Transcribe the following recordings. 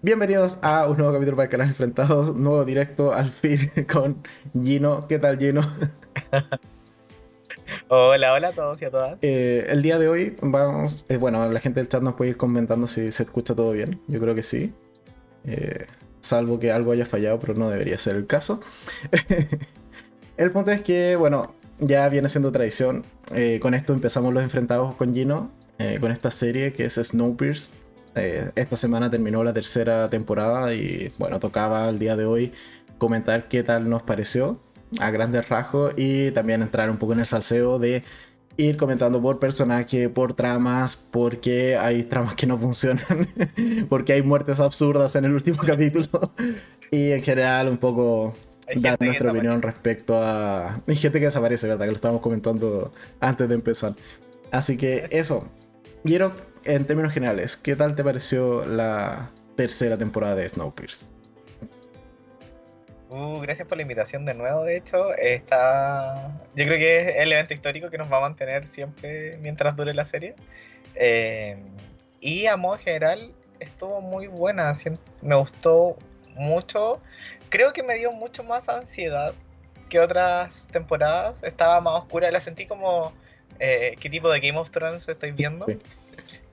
Bienvenidos a un nuevo capítulo para el canal Enfrentados, nuevo directo al fin con Gino. ¿Qué tal, Gino? hola, hola a todos y a todas. Eh, el día de hoy vamos, eh, bueno, la gente del chat nos puede ir comentando si se escucha todo bien. Yo creo que sí. Eh, salvo que algo haya fallado, pero no debería ser el caso. el punto es que, bueno, ya viene siendo tradición. con esto empezamos los enfrentados con Gino, con esta serie que es Snowpiercer eh, esta semana terminó la tercera temporada y bueno, tocaba el día de hoy comentar qué tal nos pareció a grandes rasgos y también entrar un poco en el salseo de ir comentando por personaje, por tramas, porque hay tramas que no funcionan, porque hay muertes absurdas en el último capítulo y en general un poco dar nuestra opinión respecto a... Hay gente que desaparece, ¿verdad? Que lo estábamos comentando antes de empezar. Así que eso. Quiero en términos generales, ¿qué tal te pareció la tercera temporada de Snowpiercer? Uh, gracias por la invitación de nuevo, de hecho. Está... Yo creo que es el evento histórico que nos va a mantener siempre mientras dure la serie. Eh, y a modo general estuvo muy buena, me gustó mucho. Creo que me dio mucho más ansiedad que otras temporadas. Estaba más oscura, la sentí como... Eh, ¿Qué tipo de Game of Thrones estoy viendo?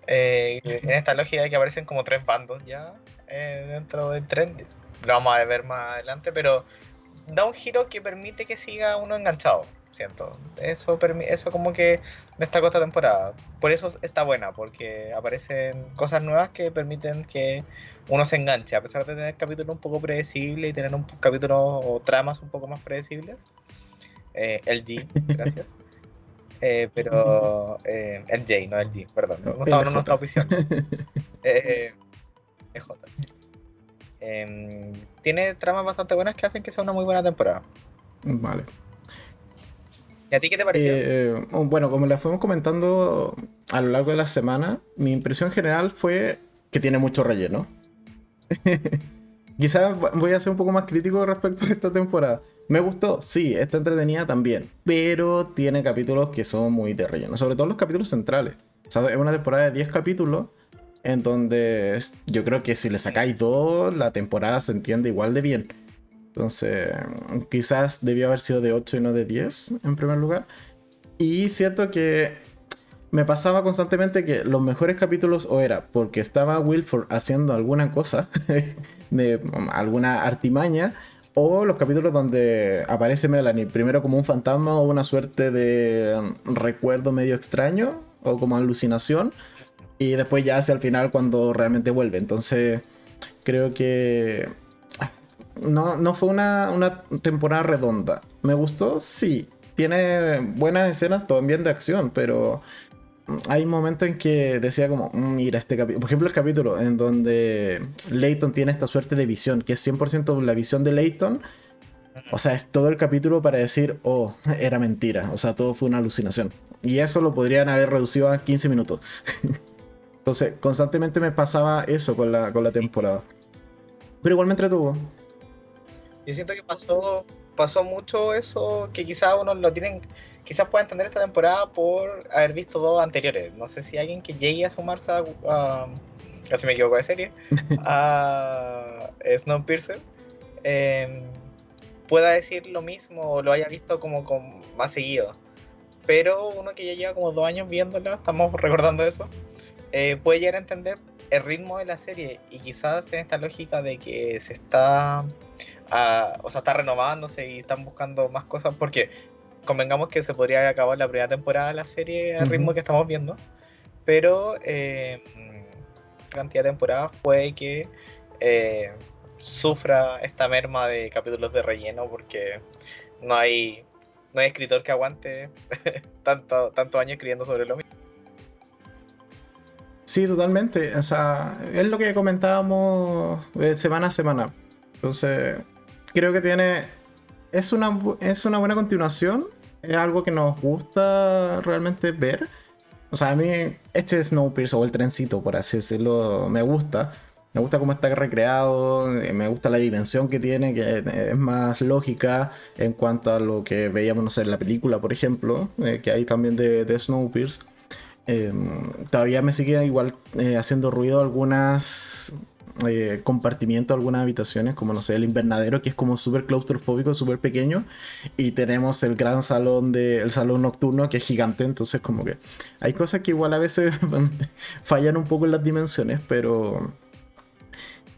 Eh, en esta lógica de que aparecen como tres bandos ya eh, dentro del tren. Lo vamos a ver más adelante, pero da un giro que permite que siga uno enganchado, siento. Eso, eso como que destacó esta temporada. Por eso está buena, porque aparecen cosas nuevas que permiten que uno se enganche, a pesar de tener capítulos un poco predecibles y tener un capítulo o tramas un poco más predecibles. Eh, el G, gracias. Eh, pero eh, el J, no el G, perdón. No, no, no, no está oficial. eh, J, em, tiene tramas bastante buenas que hacen que sea una muy buena temporada. Vale. ¿Y a ti qué te pareció? Eh, bueno, como la fuimos comentando a lo largo de la semana, mi impresión general fue que tiene mucho relleno. Quizás voy a ser un poco más crítico respecto a esta temporada. Me gustó, sí, está entretenida también, pero tiene capítulos que son muy de relleno, sobre todo los capítulos centrales. Es una temporada de 10 capítulos en donde yo creo que si le sacáis dos, la temporada se entiende igual de bien. Entonces, quizás debió haber sido de 8 y no de 10 en primer lugar. Y siento que me pasaba constantemente que los mejores capítulos o era porque estaba Wilford haciendo alguna cosa, de alguna artimaña, o los capítulos donde aparece Melanie, primero como un fantasma o una suerte de recuerdo medio extraño o como alucinación, y después ya hacia el final cuando realmente vuelve. Entonces, creo que no, no fue una, una temporada redonda. ¿Me gustó? Sí. Tiene buenas escenas también de acción, pero hay momentos en que decía como, mm, mira este capítulo, por ejemplo el capítulo en donde Leighton tiene esta suerte de visión, que es 100% la visión de Leighton, o sea, es todo el capítulo para decir, oh, era mentira, o sea, todo fue una alucinación. Y eso lo podrían haber reducido a 15 minutos. Entonces, constantemente me pasaba eso con la, con la temporada. Pero igual me entretuvo. Yo siento que pasó, pasó mucho eso, que quizás uno lo tienen quizás pueda entender esta temporada por haber visto dos anteriores. No sé si alguien que llegue a sumarse a. casi me equivoco de serie. a Snowpiercer. Eh, pueda decir lo mismo o lo haya visto como con más seguido. Pero uno que ya lleva como dos años viéndola, estamos recordando eso, eh, puede llegar a entender el ritmo de la serie y quizás en esta lógica de que se está, ah, o sea, está renovándose y están buscando más cosas, porque convengamos que se podría acabado la primera temporada de la serie al ritmo que estamos viendo, pero eh, cantidad de temporadas puede que eh, sufra esta merma de capítulos de relleno porque no hay, no hay escritor que aguante tanto, tantos años escribiendo sobre lo mismo. Sí, totalmente. O sea, es lo que comentábamos eh, semana a semana. Entonces, creo que tiene. Es una, es una buena continuación es algo que nos gusta realmente ver. O sea, a mí este Snowpiercer o el trencito, por así decirlo, me gusta. Me gusta cómo está recreado, eh, me gusta la dimensión que tiene, que es más lógica en cuanto a lo que veíamos, no sé, en la película, por ejemplo, eh, que hay también de, de Snowpiercer. Em, todavía me sigue igual eh, haciendo ruido algunas eh, compartimiento algunas habitaciones, como no sé, el invernadero, que es como súper claustrofóbico, súper pequeño, y tenemos el gran salón de, el salón nocturno, que es gigante, entonces como que hay cosas que igual a veces fallan un poco en las dimensiones, pero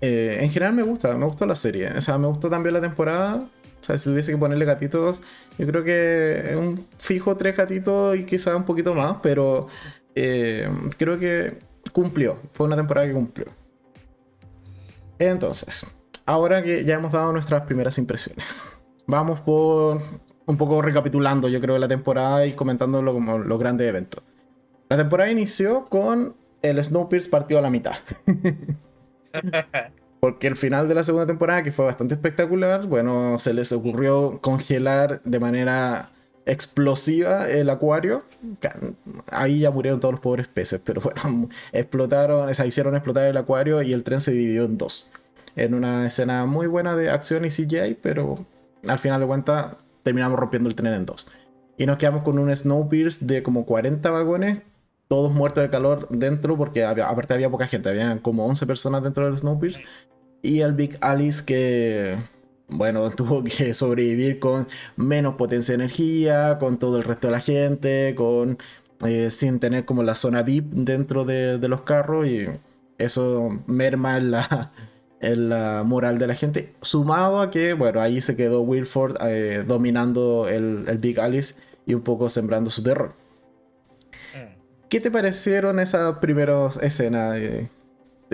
eh, en general me gusta, me gustó la serie, o sea, me gustó también la temporada, o sea, si tuviese que ponerle gatitos, yo creo que un fijo tres gatitos y quizás un poquito más, pero eh, creo que cumplió. Fue una temporada que cumplió. Entonces, ahora que ya hemos dado nuestras primeras impresiones, vamos por un poco recapitulando, yo creo, la temporada y comentándolo como los grandes eventos. La temporada inició con el Snowpiercer partido a la mitad. Porque el final de la segunda temporada, que fue bastante espectacular, bueno, se les ocurrió congelar de manera explosiva el acuario. Ahí ya murieron todos los pobres peces, pero bueno, explotaron, o sea, hicieron explotar el acuario y el tren se dividió en dos. En una escena muy buena de acción y CGI, pero al final de cuentas terminamos rompiendo el tren en dos. Y nos quedamos con un Snowpiercer de como 40 vagones, todos muertos de calor dentro, porque aparte había poca gente, había como 11 personas dentro del Snowpiercer. Y el Big Alice que bueno, tuvo que sobrevivir con menos potencia de energía, con todo el resto de la gente, con eh, sin tener como la zona VIP dentro de, los carros y eso merma en la, en la moral de la gente. Sumado a que, bueno, ahí se quedó Wilford eh, dominando el, el, Big Alice y un poco sembrando su terror. Mm. ¿Qué te parecieron esas primeras escenas? Eh,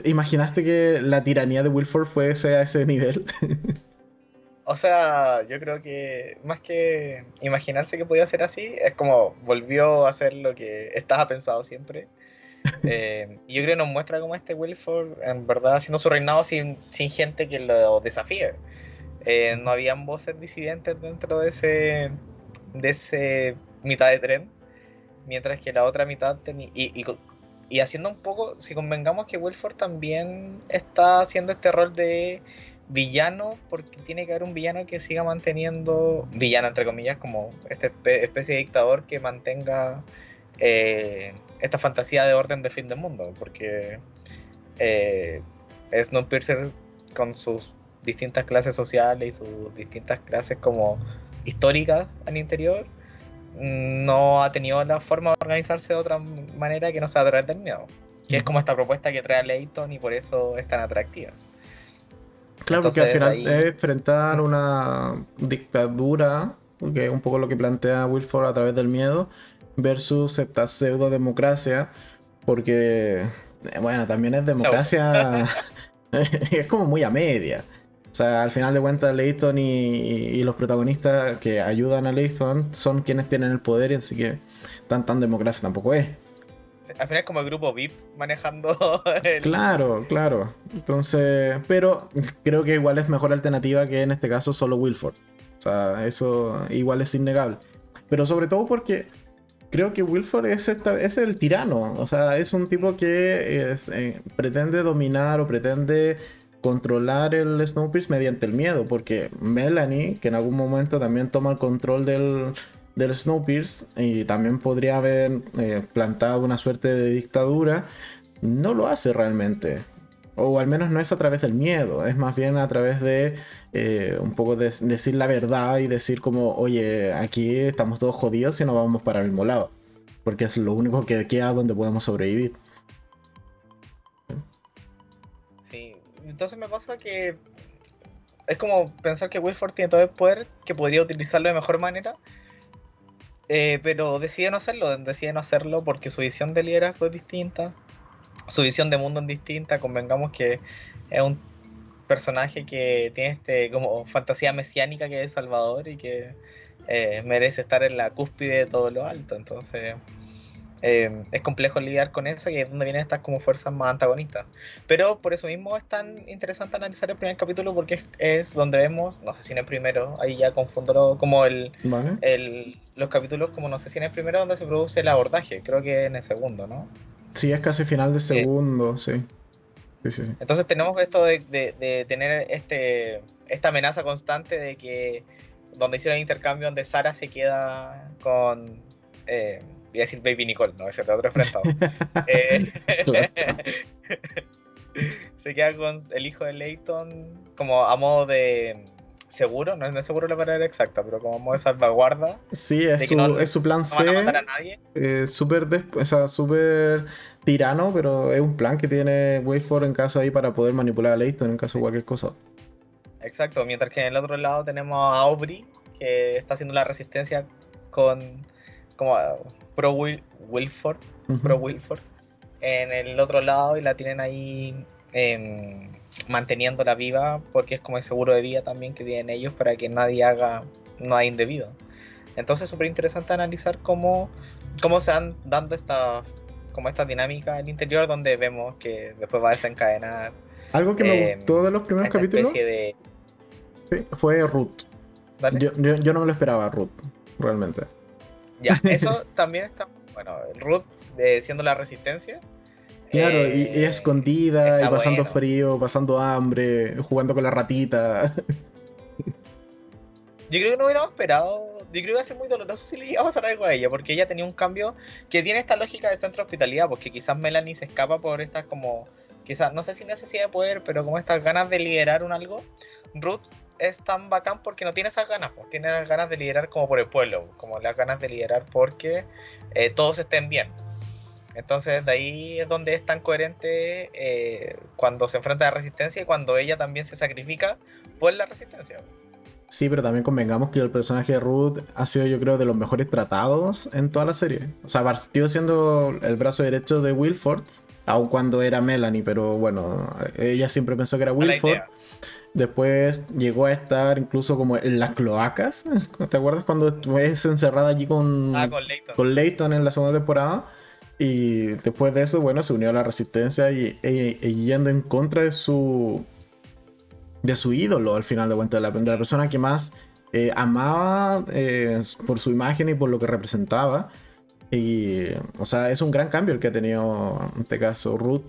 ¿Imaginaste que la tiranía de Wilford fuese a ese nivel? O sea, yo creo que más que imaginarse que podía ser así, es como volvió a hacer lo que estaba pensado siempre. Eh, y yo creo que nos muestra como este Wilford, en verdad, haciendo su reinado sin, sin gente que lo desafíe. Eh, no habían voces disidentes dentro de ese, de ese mitad de tren, mientras que la otra mitad tenía... Y, y haciendo un poco, si convengamos que Wilford también está haciendo este rol de villano, porque tiene que haber un villano que siga manteniendo, villano entre comillas, como esta especie de dictador que mantenga eh, esta fantasía de orden de fin del mundo, porque eh, Snowpiercer con sus distintas clases sociales y sus distintas clases como históricas al interior, no ha tenido la forma de organizarse de otra manera que no sea a través del miedo. Que es como esta propuesta que trae Leighton y por eso es tan atractiva. Claro, porque al final es enfrentar una dictadura, que es un poco lo que plantea Wilford a través del miedo, versus esta pseudo democracia, porque, bueno, también es democracia, es como muy a media. O sea, al final de cuentas, Leighton y, los protagonistas que ayudan a Leighton son quienes tienen el poder, y así que tan tan democracia tampoco es al final es como el grupo VIP manejando el... Claro, claro. Entonces, pero creo que igual es mejor alternativa que en este caso solo Wilford. O sea, eso igual es innegable. Pero sobre todo porque creo que Wilford es, esta, es el tirano. O sea, es un tipo que eh, pretende dominar o pretende controlar el Snowpiercer mediante el miedo. Porque Melanie, que en algún momento también toma el control del, del Snowpiercer y también podría haber eh, plantado una suerte de dictadura, no lo hace realmente. O al menos no es a través del miedo, es más bien a través de eh, un poco de decir la verdad y decir como, oye, aquí estamos todos jodidos y no vamos para el mismo lado. Porque es lo único que queda donde podemos sobrevivir. Sí, entonces me pasa que es como pensar que Wilford tiene todo el poder, que podría utilizarlo de mejor manera, eh, pero decide no hacerlo, decide no hacerlo porque su visión de liderazgo es distinta, su visión de mundo es distinta, convengamos que es un personaje que tiene este como fantasía mesiánica que es Salvador y que eh, merece estar en la cúspide de todo lo alto, entonces eh, es complejo lidiar con eso y es donde vienen estas como fuerzas más antagonistas. Pero por eso mismo es tan interesante analizar el primer capítulo porque es, donde vemos, no sé si en el primero, ahí ya confundo como el, el, los capítulos, como no sé si en el primero donde se produce el abordaje, creo que en el segundo, ¿no? Sí, es casi final de segundo, sí. Entonces tenemos esto de, de, tener este, esta amenaza constante de que donde hicieron el intercambio, donde Sara se queda con... Eh, Voy a decir Baby Nicole, no, ese es otro enfrentado. Eh, se queda con el hijo de Leighton como a modo de seguro, no es seguro la palabra exacta, pero como modo de salvaguarda. Sí, es, su, es su, plan C. No a nadie. Eh, súper o sea, super tirano, pero es un plan que tiene Wayford en caso ahí para poder manipular a Leighton en caso de cualquier cosa. Exacto, mientras que en el otro lado tenemos a Aubrey, que está haciendo la resistencia con como pro Wilford, pro Wilford en el otro lado y la tienen ahí eh, manteniéndola viva porque es como el seguro de vida también que tienen ellos para que nadie haga nada indebido. Entonces es súper interesante analizar cómo, cómo se van dando esta, como esta dinámica al interior donde vemos que después va a desencadenar. Algo que me gustó de los primeros capítulos fue Ruth. Yo, yo, no me lo esperaba, Ruth, realmente. Ya, eso también está. Bueno, Ruth eh, siendo la resistencia. Claro, y, eh, escondida, y pasando frío, pasando hambre, jugando con la ratita. Yo creo que no hubiéramos esperado. Yo creo que iba a ser muy doloroso si le iba a pasar algo a ella, porque ella tenía un cambio que tiene esta lógica de centro hospitalidad, porque quizás Melanie se escapa por estas como. Quizás, no sé si necesidad de poder, pero como estas ganas de liderar un algo. Ruth es tan bacán porque no tiene esas ganas, pues, tiene las ganas de liderar como por el pueblo, como las ganas de liderar porque eh, todos estén bien. Entonces de ahí es donde es tan coherente eh, cuando se enfrenta a la resistencia y cuando ella también se sacrifica por la resistencia. Sí, pero también convengamos que el personaje de Ruth ha sido yo creo de los mejores tratados en toda la serie. O sea, partió siendo el brazo derecho de Wilford, aun cuando era Melanie, pero bueno, ella siempre pensó que era Wilford. Después llegó a estar incluso como en las cloacas. ¿Te acuerdas cuando estuve encerrada allí con, ah, con, Leighton. en la segunda temporada? Y después de eso, bueno, se unió a la resistencia y, yendo en contra de su de su ídolo al final de cuentas, de la, persona que más eh, amaba eh, por su imagen y por lo que representaba. Y, o sea, es un gran cambio el que ha tenido, en este caso, Ruth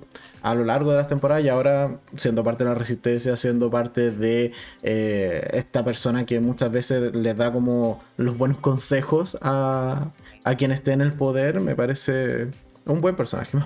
a lo largo de las temporadas y ahora siendo parte de la resistencia, siendo parte de eh, esta persona que muchas veces les da como los buenos consejos a, a quien esté en el poder, me parece un buen personaje.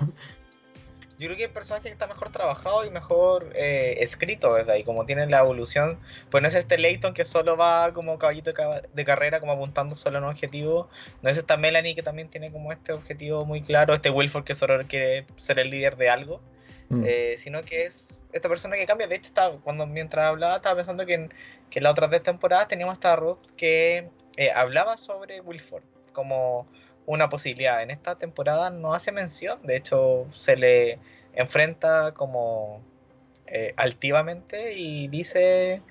Yo creo que el personaje está mejor trabajado y mejor eh, escrito desde ahí, como tiene la evolución. Pues no es este Leighton que solo va como caballito de carrera, como apuntando solo a un objetivo. No es esta Melanie que también tiene como este objetivo muy claro. Este Wilford que solo quiere ser el líder de algo. Mm. Eh, sino que es esta persona que cambia. De hecho, estaba, cuando mientras hablaba, estaba pensando que en, que en las otras dos temporadas teníamos esta Ruth que eh, hablaba sobre Wilford como una posibilidad. En esta temporada no hace mención, de hecho se le enfrenta como eh, altivamente y dice,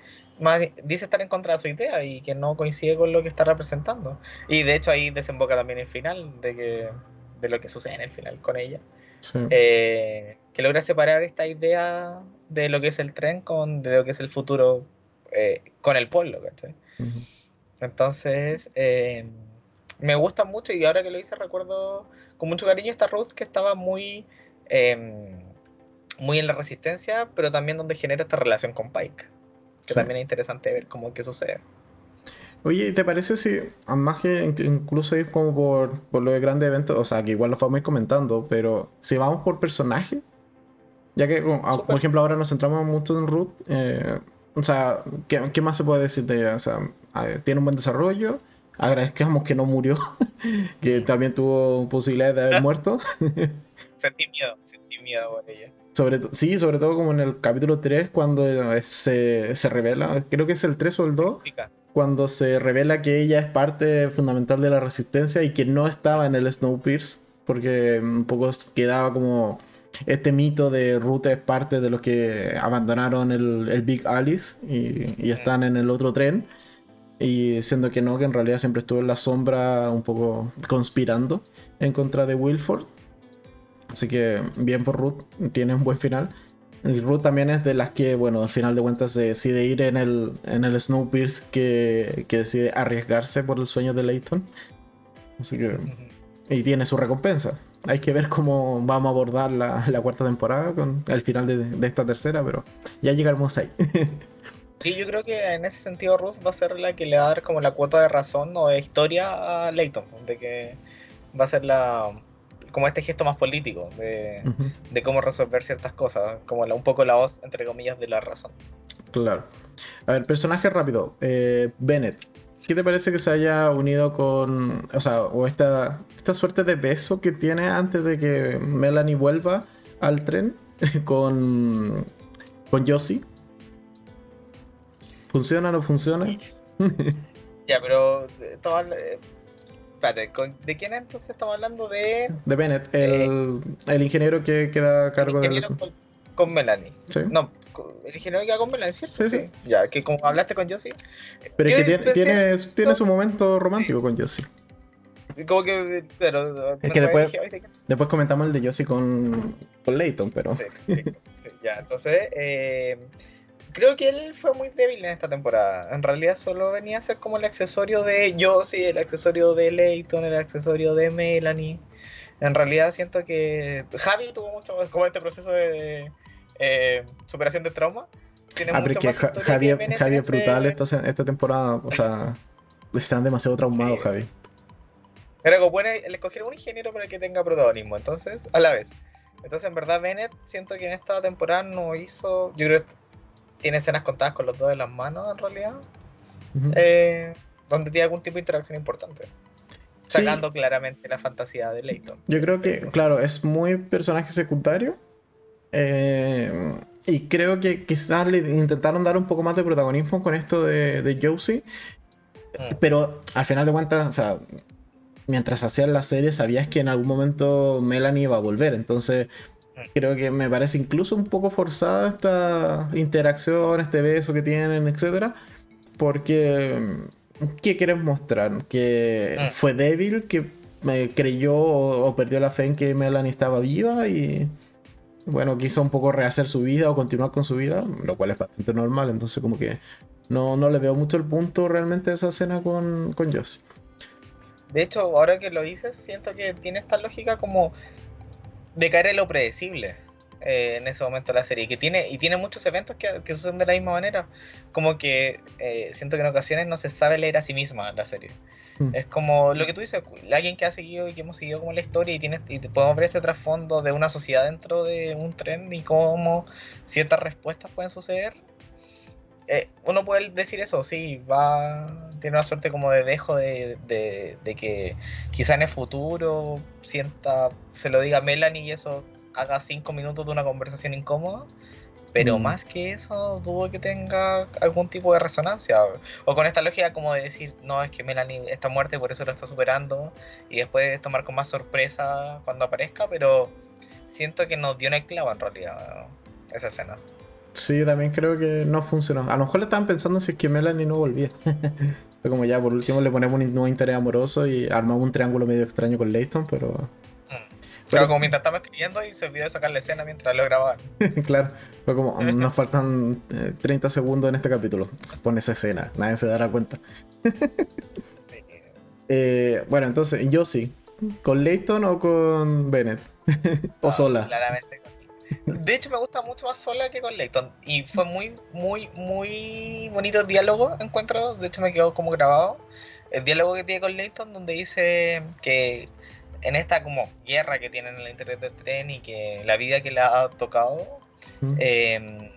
dice estar en contra de su idea y que no coincide con lo que está representando. Y de hecho ahí desemboca también el final de, que, de lo que sucede en el final con ella. Eh, que logra separar esta idea de lo que es el tren con de lo que es el futuro eh, con el pueblo. Entonces, me gusta mucho y ahora que lo hice recuerdo con mucho cariño esta Ruth que estaba muy, em, muy en la resistencia, pero también donde genera esta relación con Pike. Que también es interesante ver cómo que sucede. Oye, ¿te parece si, más que incluso ir como por, por lo de grandes eventos, o sea, que igual lo vamos comentando, pero si vamos por personaje, ya que, por ejemplo, ahora nos centramos mucho en Ruth, eh, o sea, ¿qué, ¿qué, más se puede decir de ella? O sea, tiene un buen desarrollo, agradezcamos que no murió, que también tuvo posibilidades de haber muerto. sentí miedo, sentí miedo por ella. Sobre sí, sobre todo como en el capítulo 3, cuando se, se revela, creo que es el 3 o el 2, cuando se revela que ella es parte fundamental de la resistencia y que no estaba en el Snowpiercer, porque un poco quedaba como este mito de Ruth es parte de los que abandonaron el, el Big Alice y, y, están en el otro tren. Y siendo que no, que en realidad siempre estuvo en la sombra un poco conspirando en contra de Wilford. Así que bien por Ruth, tiene un buen final. Y Ruth también es de las que, bueno, al final de cuentas se decide ir en el, en el Snowpiercer que, que decide arriesgarse por el sueño de Leighton. Así que... Y tiene su recompensa. Hay que ver cómo vamos a abordar la, la cuarta temporada con el final de, de esta tercera, pero ya llegaremos ahí. Sí, yo creo que en ese sentido Ruth va a ser la que le va a dar como la cuota de razón o de historia a Leighton, de que va a ser la, como este gesto más político de, de cómo resolver ciertas cosas, como un poco la voz, entre comillas, de la razón. Claro. A ver, personaje rápido. Eh, Bennett. ¿Qué te parece que se haya unido con. O sea, o esta, esta suerte de beso que tiene antes de que Melanie vuelva al tren con. con Josie? ¿Funciona o no funciona? ya, pero. Eh, espérate, ¿de quién entonces estamos hablando? De. De Bennett, el, el ingeniero que queda a cargo de. Con, con Melanie. ¿Sí? No, el ingeniero que queda con Melanie, ¿cierto? Sí, sí. Ya, que como hablaste con Josie. Pero es que tiene, tiene, tiene, su momento romántico con Josie. Como que. Pero, es que después, después comentamos el de Josie con, con Layton, pero. Sí, sí, ya, entonces. Eh, creo que él fue muy débil en esta temporada. En realidad solo venía a ser como el accesorio de Josie, el accesorio de Layton, el accesorio de Melanie. En realidad siento que Javi tuvo mucho como este proceso de eh, superación de trauma. Tiene ah, mucho más Javi, Javi es brutal esta, esta temporada. O sea, están demasiado traumados, Javi. Pero como bueno, le escogieron un ingeniero para que tenga protagonismo, entonces, a la vez. Entonces, en verdad, Bennett siento que en esta temporada no hizo. Yo creo que tiene escenas contadas con los dos de las manos, en realidad. Eh, donde tiene algún tipo de interacción importante. Sacando claramente la fantasía de Leighton. Yo creo que, claro, es muy personaje secundario. Eh, y creo que quizás le intentaron dar un poco más de protagonismo con esto de, de Josie. Mm. Pero al final de cuentas, o sea, mientras hacían la serie sabías que en algún momento Melanie iba a volver. Entonces, creo que me parece incluso un poco forzada esta interacción, este beso que tienen, etc. Porque, ¿qué quieres mostrar? ¿Que mm. fue débil? ¿Que me creyó o, perdió la fe en que Melanie estaba viva? Y bueno, quiso un poco rehacer su vida o continuar con su vida, lo cual es bastante normal. Entonces, como que no, no le veo mucho el punto realmente de esa escena con, con Joss. De hecho, ahora que lo dices, siento que tiene esta lógica como de caer en lo predecible eh, en ese momento la serie. Que tiene, y tiene muchos eventos que, que suceden de la misma manera. Como que eh, siento que en ocasiones no se sabe leer a sí misma la serie. Mm. Es como lo que tú dices, alguien que ha seguido y que hemos seguido como la historia y, tiene, y podemos ver este trasfondo de una sociedad dentro de un tren y cómo ciertas respuestas pueden suceder. Eh, uno puede decir eso, sí, va, tiene una suerte como de dejo de, de, que quizá en el futuro sienta, se lo diga Melanie y eso haga cinco minutos de una conversación incómoda, pero mm. más que eso dudo que tenga algún tipo de resonancia, o con esta lógica como de decir, no, es que Melanie está muerta y por eso lo está superando, y después tomar con más sorpresa cuando aparezca, pero siento que nos dio en el clavo en realidad esa escena. Sí, también creo que no funcionó. A lo mejor le estaban pensando si es que Melanie no volvía. Fue como ya, por último le ponemos un nuevo interés amoroso y armamos un triángulo medio extraño con Leighton, pero. Mm. Pero como mientras estaba escribiendo y se olvidó de sacar la escena mientras lo grababan. claro, fue como, nos faltan 30 eh, segundos en este capítulo. Pon esa escena, nadie se dará cuenta. Eh, bueno, entonces, yo sí. ¿Con Leighton o con Bennett? ¿O sola? Claramente de hecho, me gusta mucho más sola que con Layton. Y fue muy, muy, muy bonito el diálogo, encuentro. De hecho, me quedó como grabado. El diálogo que tiene con Layton, donde dice que en esta como guerra que tienen en el interior del tren y que la vida que le ha tocado, em,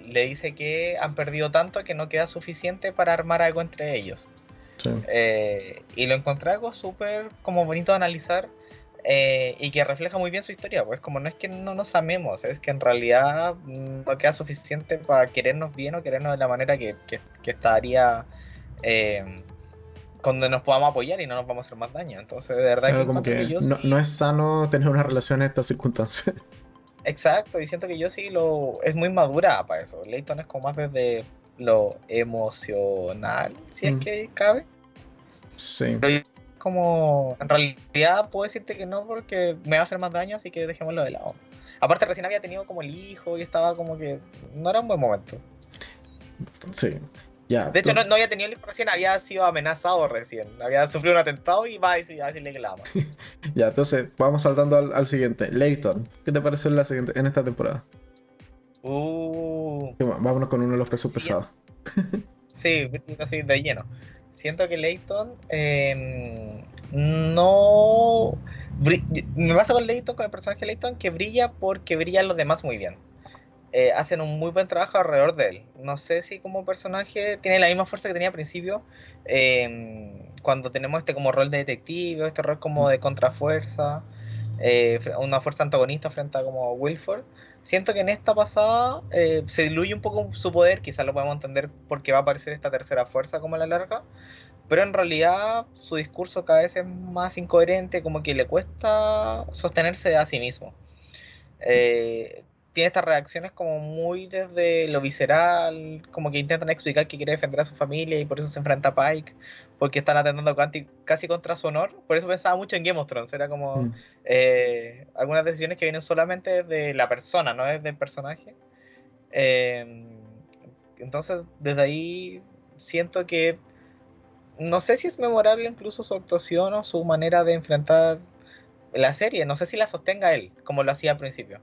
le dice que han perdido tanto que no queda suficiente para armar algo entre ellos. Eh, y lo encontré algo súper como bonito de analizar eh, y que refleja muy bien su historia, pues como no es que no nos amemos, es que en realidad no queda suficiente para querernos bien o querernos de la manera que, que, estaría eh, donde nos podamos apoyar y no nos vamos a hacer más daño. Entonces, de verdad que, no, es sano tener una relación en estas circunstancias. Exacto, y siento que yo sí lo es muy madura para eso. Leighton es como más desde lo emocional, si es mm. que cabe. Sí como, en realidad puedo decirte que no porque me va a hacer más daño, así que dejémoslo de lado. Aparte recién había tenido como el hijo y estaba como que no era un buen momento. Sí. Ya, de hecho, no, había tenido el hijo recién, había sido amenazado recién. Había sufrido un atentado y va a, decirle que la ama. ya, entonces, vamos saltando al, siguiente. Leighton, ¿qué te pareció en, la siguiente, en esta temporada? Uh. Vámonos con uno de los pesos pesados. sí, así de lleno siento que Leighton em, no me pasa con Leighton, con el personaje de Leighton, que brilla porque brillan los demás muy bien. Eh, hacen un muy buen trabajo alrededor de él. No sé si como personaje tiene la misma fuerza que tenía al principio, em, cuando tenemos este como rol de detective, este rol como de contrafuerza, eh, una fuerza antagonista frente a como Wilford. Siento que en esta pasada eh, se diluye un poco su poder, quizás lo podemos entender porque va a aparecer esta tercera fuerza como a la larga, pero en realidad su discurso cada vez es más incoherente, como que le cuesta sostenerse a sí mismo. Eh, tiene estas reacciones como muy desde lo visceral, como que intentan explicar que quiere defender a su familia y por eso se enfrenta a Pike, porque están atentando casi contra su honor. Por eso pensaba mucho en Game of Thrones, era como mm. eh, algunas decisiones que vienen solamente de la persona, no desde el personaje. Em, entonces, desde ahí siento que no sé si es memorable incluso su actuación o su manera de enfrentar la serie. No sé si la sostenga él, como lo hacía al principio,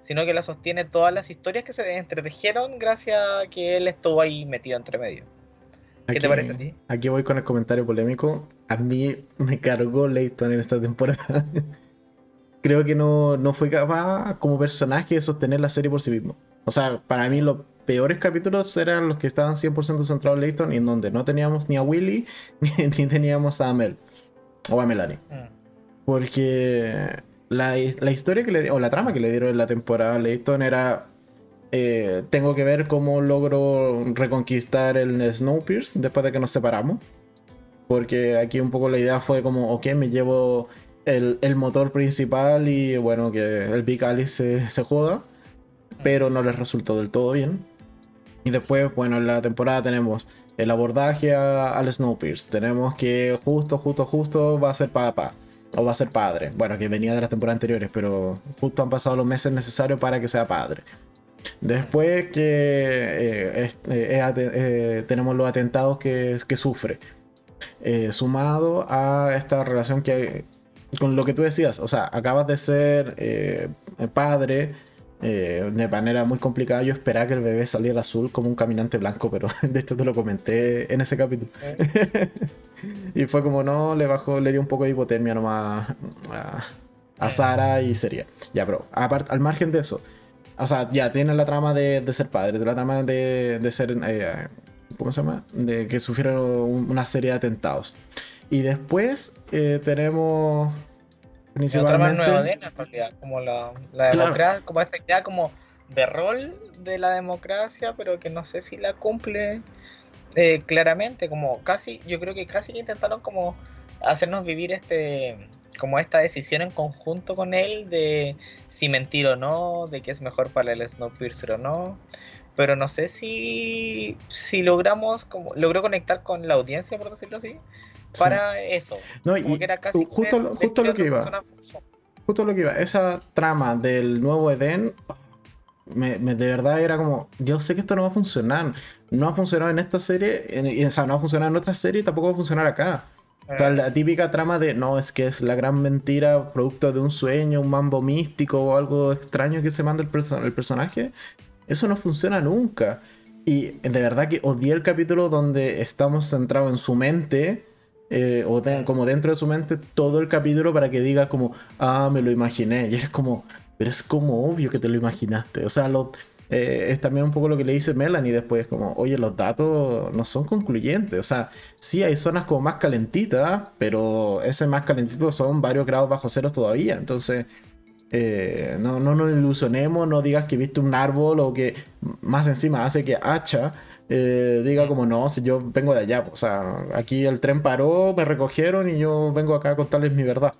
sino que la sostiene todas las historias que se entretejieron gracias a que él estuvo ahí metido entre medio. ¿Qué te parece a ti? Aquí voy con el comentario polémico. A mí me cargó Leighton en esta temporada. Creo que no, no fue capaz como personaje de sostener la serie por sí mismo. O sea, para mí lo peores capítulos eran los que estaban 100% centrados en Layton y en donde no teníamos ni a Willy ni, teníamos a Mel o a Melanie. Mm. Porque la, historia que le o la trama que le dieron en la temporada a Layton era eh, tengo que ver cómo logro reconquistar el Snowpiercer después de que nos separamos. Porque aquí un poco la idea fue como, ok, me llevo el, motor principal y bueno, que el Big Alice se, se joda. Pero no les resultó del todo bien. Y después, bueno, en la temporada tenemos el abordaje al Snowpiercer. Tenemos que justo, justo, justo va a ser papá. O va a ser padre. Bueno, que venía de las temporadas anteriores, pero justo han pasado los meses necesarios para que sea padre. Después que eh, eh, eh, tenemos los atentados que, que sufre. sumado a esta relación que, con lo que tú decías, o sea, acabas de ser padre, eh, de manera muy complicada yo esperaba que el bebé saliera azul como un caminante blanco, pero de hecho te lo comenté en ese capítulo. Eh. y fue como no, le bajó, le dio un poco de hipotermia nomás a, a Sara y sería. Ya, pero aparte, al margen de eso, o sea, ya tiene la trama de, ser padre, de la trama de, de ser, eh, ¿cómo se llama? De que sufrieron una serie de atentados. Y después tenemos Principalmente. Otra más en realidad, como la, democracia, como esta idea como de rol de la democracia, pero que no sé si la cumple eh, claramente, como casi, yo creo que casi intentaron como hacernos vivir este como esta decisión en conjunto con él de si mentir o no, de que es mejor para el Snowpiercer o no. Pero no sé si, si logramos, como, logró conectar con la audiencia, por decirlo así, para eso. No, y era casi justo, lo, justo lo que iba. Justo lo que iba. Esa trama del nuevo Edén, me, de verdad era como, yo sé que esto no va a funcionar. No ha funcionado en esta serie, en, o sea, no ha funcionado en otra serie y tampoco va a funcionar acá. O sea, la típica trama de no, es que es la gran mentira producto de un sueño, un mambo místico o algo extraño que se manda el, el personaje. Eso no funciona nunca. Y de verdad que odié el capítulo donde estamos centrados en su mente eh, o como dentro de su mente todo el capítulo para que diga como, ah, me lo imaginé. Y es como, pero es como obvio que te lo imaginaste. O sea, eh, es también un poco lo que le dice Melanie después, como, oye, los datos no son concluyentes. O sea, sí hay zonas como más calentitas, pero ese más calentito son varios grados bajo cero todavía. Entonces, eh, no, no nos ilusionemos, no digas que viste un árbol o que más encima hace que hacha eh, diga como no, si yo vengo de allá, o sea, aquí el tren paró, me recogieron y yo vengo acá a contarles mi verdad.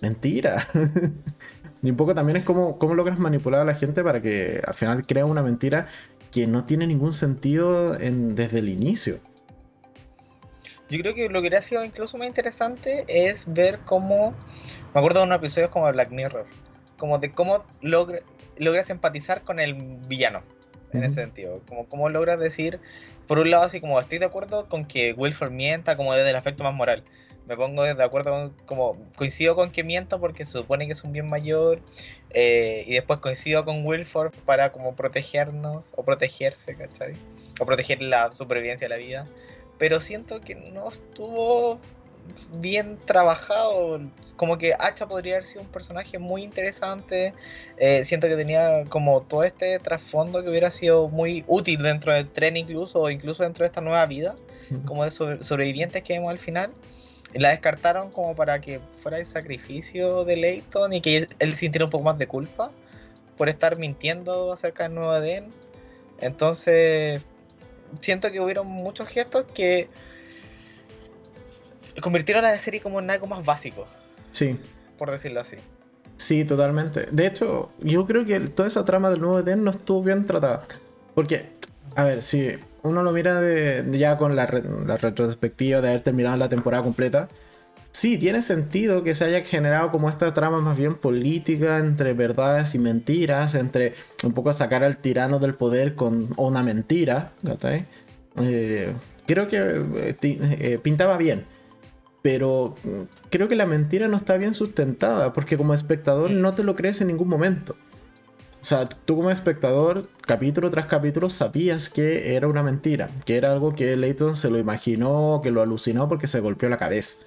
Mentira. y un poco también es como cómo logras manipular a la gente para que al final crea una mentira que no tiene ningún sentido desde el inicio. Yo creo que lo que hubiera sido incluso más interesante es ver cómo, me acuerdo de un episodio como Black Mirror, como de cómo logras empatizar con el villano en ese sentido. Como, como logras decir, por un lado, así como estoy de acuerdo con que Wilford mienta como desde el aspecto más moral. Me pongo de acuerdo con, como coincido con que mienta porque se supone que es un bien mayor eh, y después coincido con Wilford para como protegernos o protegerse, ¿cachai? O proteger la supervivencia de la vida. Pero siento que no estuvo bien trabajado. Como que Hacha podría haber sido un personaje muy interesante. Eh, siento que tenía como todo este trasfondo que hubiera sido muy útil dentro del tren incluso, o incluso dentro de esta nueva vida, como de sobrevivientes que vemos al final. La descartaron como para que fuera el sacrificio de Leighton y que él sintiera un poco más de culpa por estar mintiendo acerca del nuevo ADN. Entonces, siento que hubieron muchos gestos que convirtieron a la serie como en algo más básico. Sí. Por decirlo así. Sí, totalmente. De hecho, yo creo que toda esa trama del nuevo Eden no estuvo bien tratada. Porque, a ver, si uno lo mira de, ya con la, la, retrospectiva de haber terminado la temporada completa, sí, tiene sentido que se haya generado como esta trama más bien política entre verdades y mentiras, entre un poco sacar al tirano del poder con una mentira, eh, creo que eh, eh, pintaba bien pero creo que la mentira no está bien sustentada, porque como espectador no te lo crees en ningún momento. O sea, tú como espectador, capítulo tras capítulo, sabías que era una mentira, que era algo que Leighton se lo imaginó, que lo alucinó porque se golpeó la cabeza.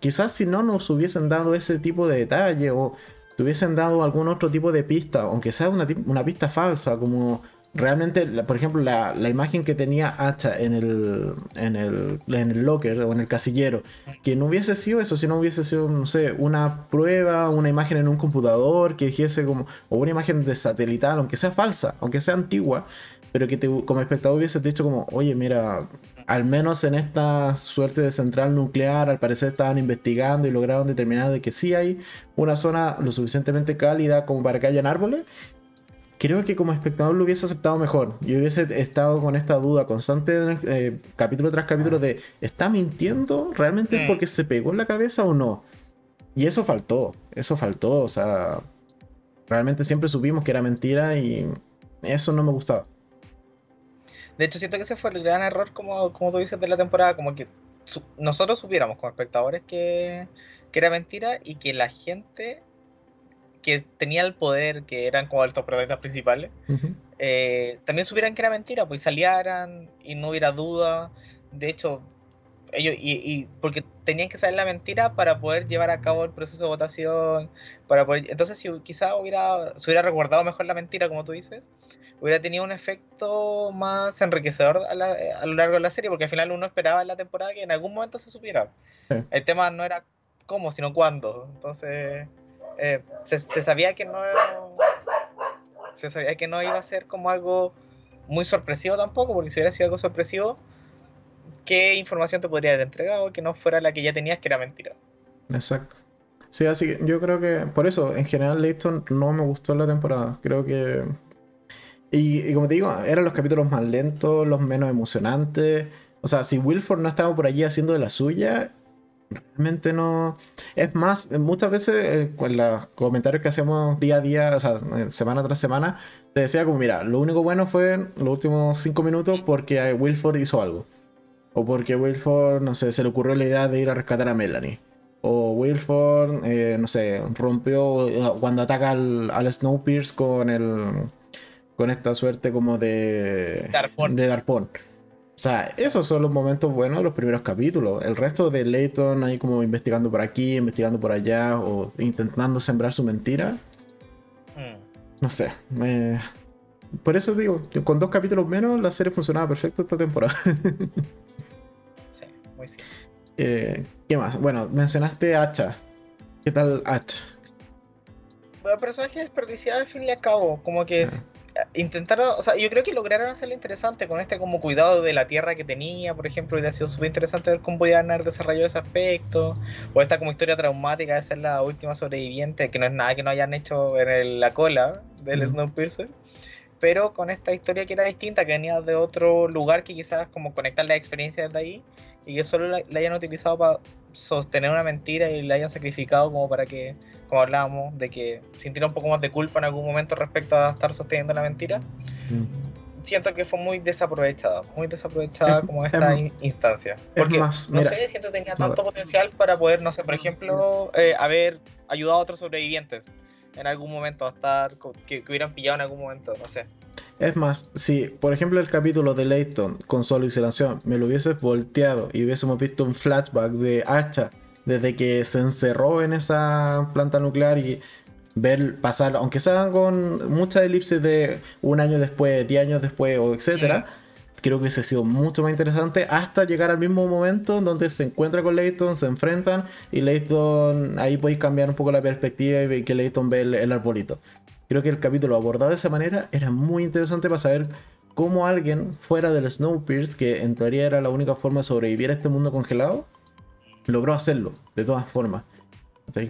Quizás si no nos hubiesen dado ese tipo de detalle o te hubiesen dado algún otro tipo de pista, aunque sea una, una pista falsa, como realmente, por ejemplo, la, imagen que tenía Hacha en el, en el, en, el, locker o en el casillero, que no hubiese sido eso, si no hubiese sido, no sé, una prueba, una imagen en un computador que dijese como, o una imagen de satelital, aunque sea falsa, aunque sea antigua, pero que te, como espectador hubiese dicho como, oye, mira, al menos en esta suerte de central nuclear, al parecer estaban investigando y lograron determinar de que sí hay una zona lo suficientemente cálida como para que hayan árboles creo que como espectador lo hubiese aceptado mejor. Yo hubiese estado con esta duda constante eh, capítulo tras capítulo de ¿está mintiendo? ¿Realmente es porque se pegó en la cabeza o no? Y eso faltó, eso faltó, o sea, realmente siempre supimos que era mentira y eso no me gustaba. De hecho, siento que ese fue el gran error, como, como tú dices, de la temporada, como que nosotros supiéramos como espectadores que, que era mentira y que la gente que tenía el poder, que eran como estos protagonistas principales, eh, también supieran que era mentira, pues salieran y no hubiera duda. De hecho, ellos, y, porque tenían que saber la mentira para poder llevar a cabo el proceso de votación, para poder, entonces si quizá hubiera, se hubiera recordado mejor la mentira, como tú dices, hubiera tenido un efecto más enriquecedor a, lo largo de la serie, porque al final uno esperaba en la temporada que en algún momento se supiera. El tema no era cómo, sino cuándo. Entonces, eh, se, sabía que no se sabía que no iba a ser como algo muy sorpresivo tampoco, porque si hubiera sido algo sorpresivo, ¿qué información te podría haber entregado que no fuera la que ya tenías que era mentira? Exacto. Sí, así que yo creo que por eso, en general, Leighton no me gustó la temporada. Creo que. Y, y, como te digo, eran los capítulos más lentos, los menos emocionantes. O sea, si Wilford no estaba por allí haciendo de la suya, realmente no. Es más, muchas veces eh, con los comentarios que hacemos día a día, o sea, eh, semana tras semana, te decía como, mira, lo único bueno fue los últimos cinco minutos porque Wilford hizo algo. O porque Wilford, no sé, se le ocurrió la idea de ir a rescatar a Melanie. O Wilford, eh, no sé, rompió cuando ataca al, al Snowpiercer con el. con esta suerte como de. De Darpón. O sea, esos son los momentos buenos de los primeros capítulos. El resto de Leighton ahí como investigando por aquí, investigando por allá o intentando sembrar su mentira. Hmm. No sé. Por eso digo, con dos capítulos menos la serie funcionaba perfecto esta temporada. sí, muy sí. Eh, ¿Qué más? Bueno, mencionaste Hacha. ¿Qué tal Hacha? Bueno, personaje desperdiciado al fin y al cabo. Como que es intentaron, o sea, yo creo que lograron hacerlo interesante con este como cuidado de la tierra que tenía, por ejemplo, hubiera sido súper interesante ver cómo podían haber desarrollado ese aspecto, o esta como historia traumática de ser la última sobreviviente, que no es nada que no hayan hecho en la cola del Snowpiercer, pero con esta historia que era distinta, que venía de otro lugar que quizás como conectar la experiencia desde ahí, y que solo la, hayan utilizado para sostener una mentira y la hayan sacrificado como para que, como hablábamos, de que sintiera un poco más de culpa en algún momento respecto a estar sosteniendo la mentira. Mm. Siento que fue muy desaprovechada, muy desaprovechada como esta instancia. Porque, no sé, siento que tenía tanto potencial para poder, no sé, por ejemplo, eh, haber ayudado a otros sobrevivientes en algún momento a estar, que, que hubieran pillado en algún momento, no sé. Es más, si por ejemplo el capítulo de Leighton con Solo y Silencio me lo hubieses volteado y hubiésemos visto un flashback de Hacha desde que se encerró en esa planta nuclear y ver pasar, aunque sea con muchas elipsis de un año después, diez años después, o etcétera, creo que hubiese sido mucho más interesante hasta llegar al mismo momento donde se encuentra con Leighton, se enfrentan y Leighton, ahí podéis cambiar un poco la perspectiva y que Leighton ve el, arbolito. Creo que el capítulo abordado de esa manera era muy interesante para saber cómo alguien fuera del Snowpiercer, que en teoría era la única forma de sobrevivir a este mundo congelado, logró hacerlo, de todas formas.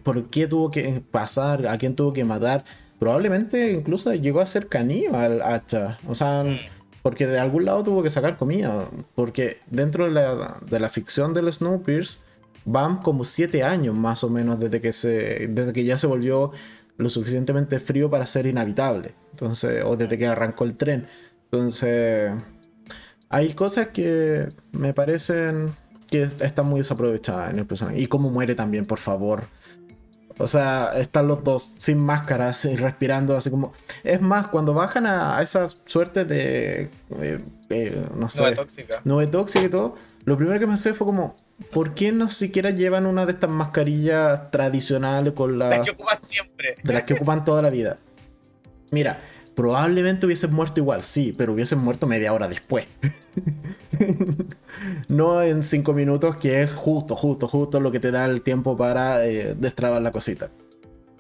¿Por qué tuvo que pasar? ¿A quién tuvo que matar? Probablemente incluso llegó a ser caníbal hacha. O sea, mm. porque de algún lado tuvo que sacar comida. Porque dentro de la, ficción del Snowpiercer van como siete años más o menos desde que, se, desde que ya se volvió lo suficientemente frío para ser inhabitable. Entonces, o desde que arrancó el tren. Entonces, hay cosas que me parecen que están muy desaprovechadas en el personaje. Y cómo muere también, por favor. O sea, están los dos sin máscaras y respirando así como... Es más, cuando bajan a, esa suerte de... Eh, eh, no sé. Nube tóxica. Nube tóxica y todo. Lo primero que me hace fue como... ¿Por qué no siquiera llevan una de estas mascarillas tradicionales con las... Las que ocupan siempre. De las que ocupan toda la vida. Mira, probablemente hubiesen muerto igual, sí, pero hubiesen muerto media hora después. no en cinco minutos, que es justo, justo, justo lo que te da el tiempo para eh, destrabar la cosita.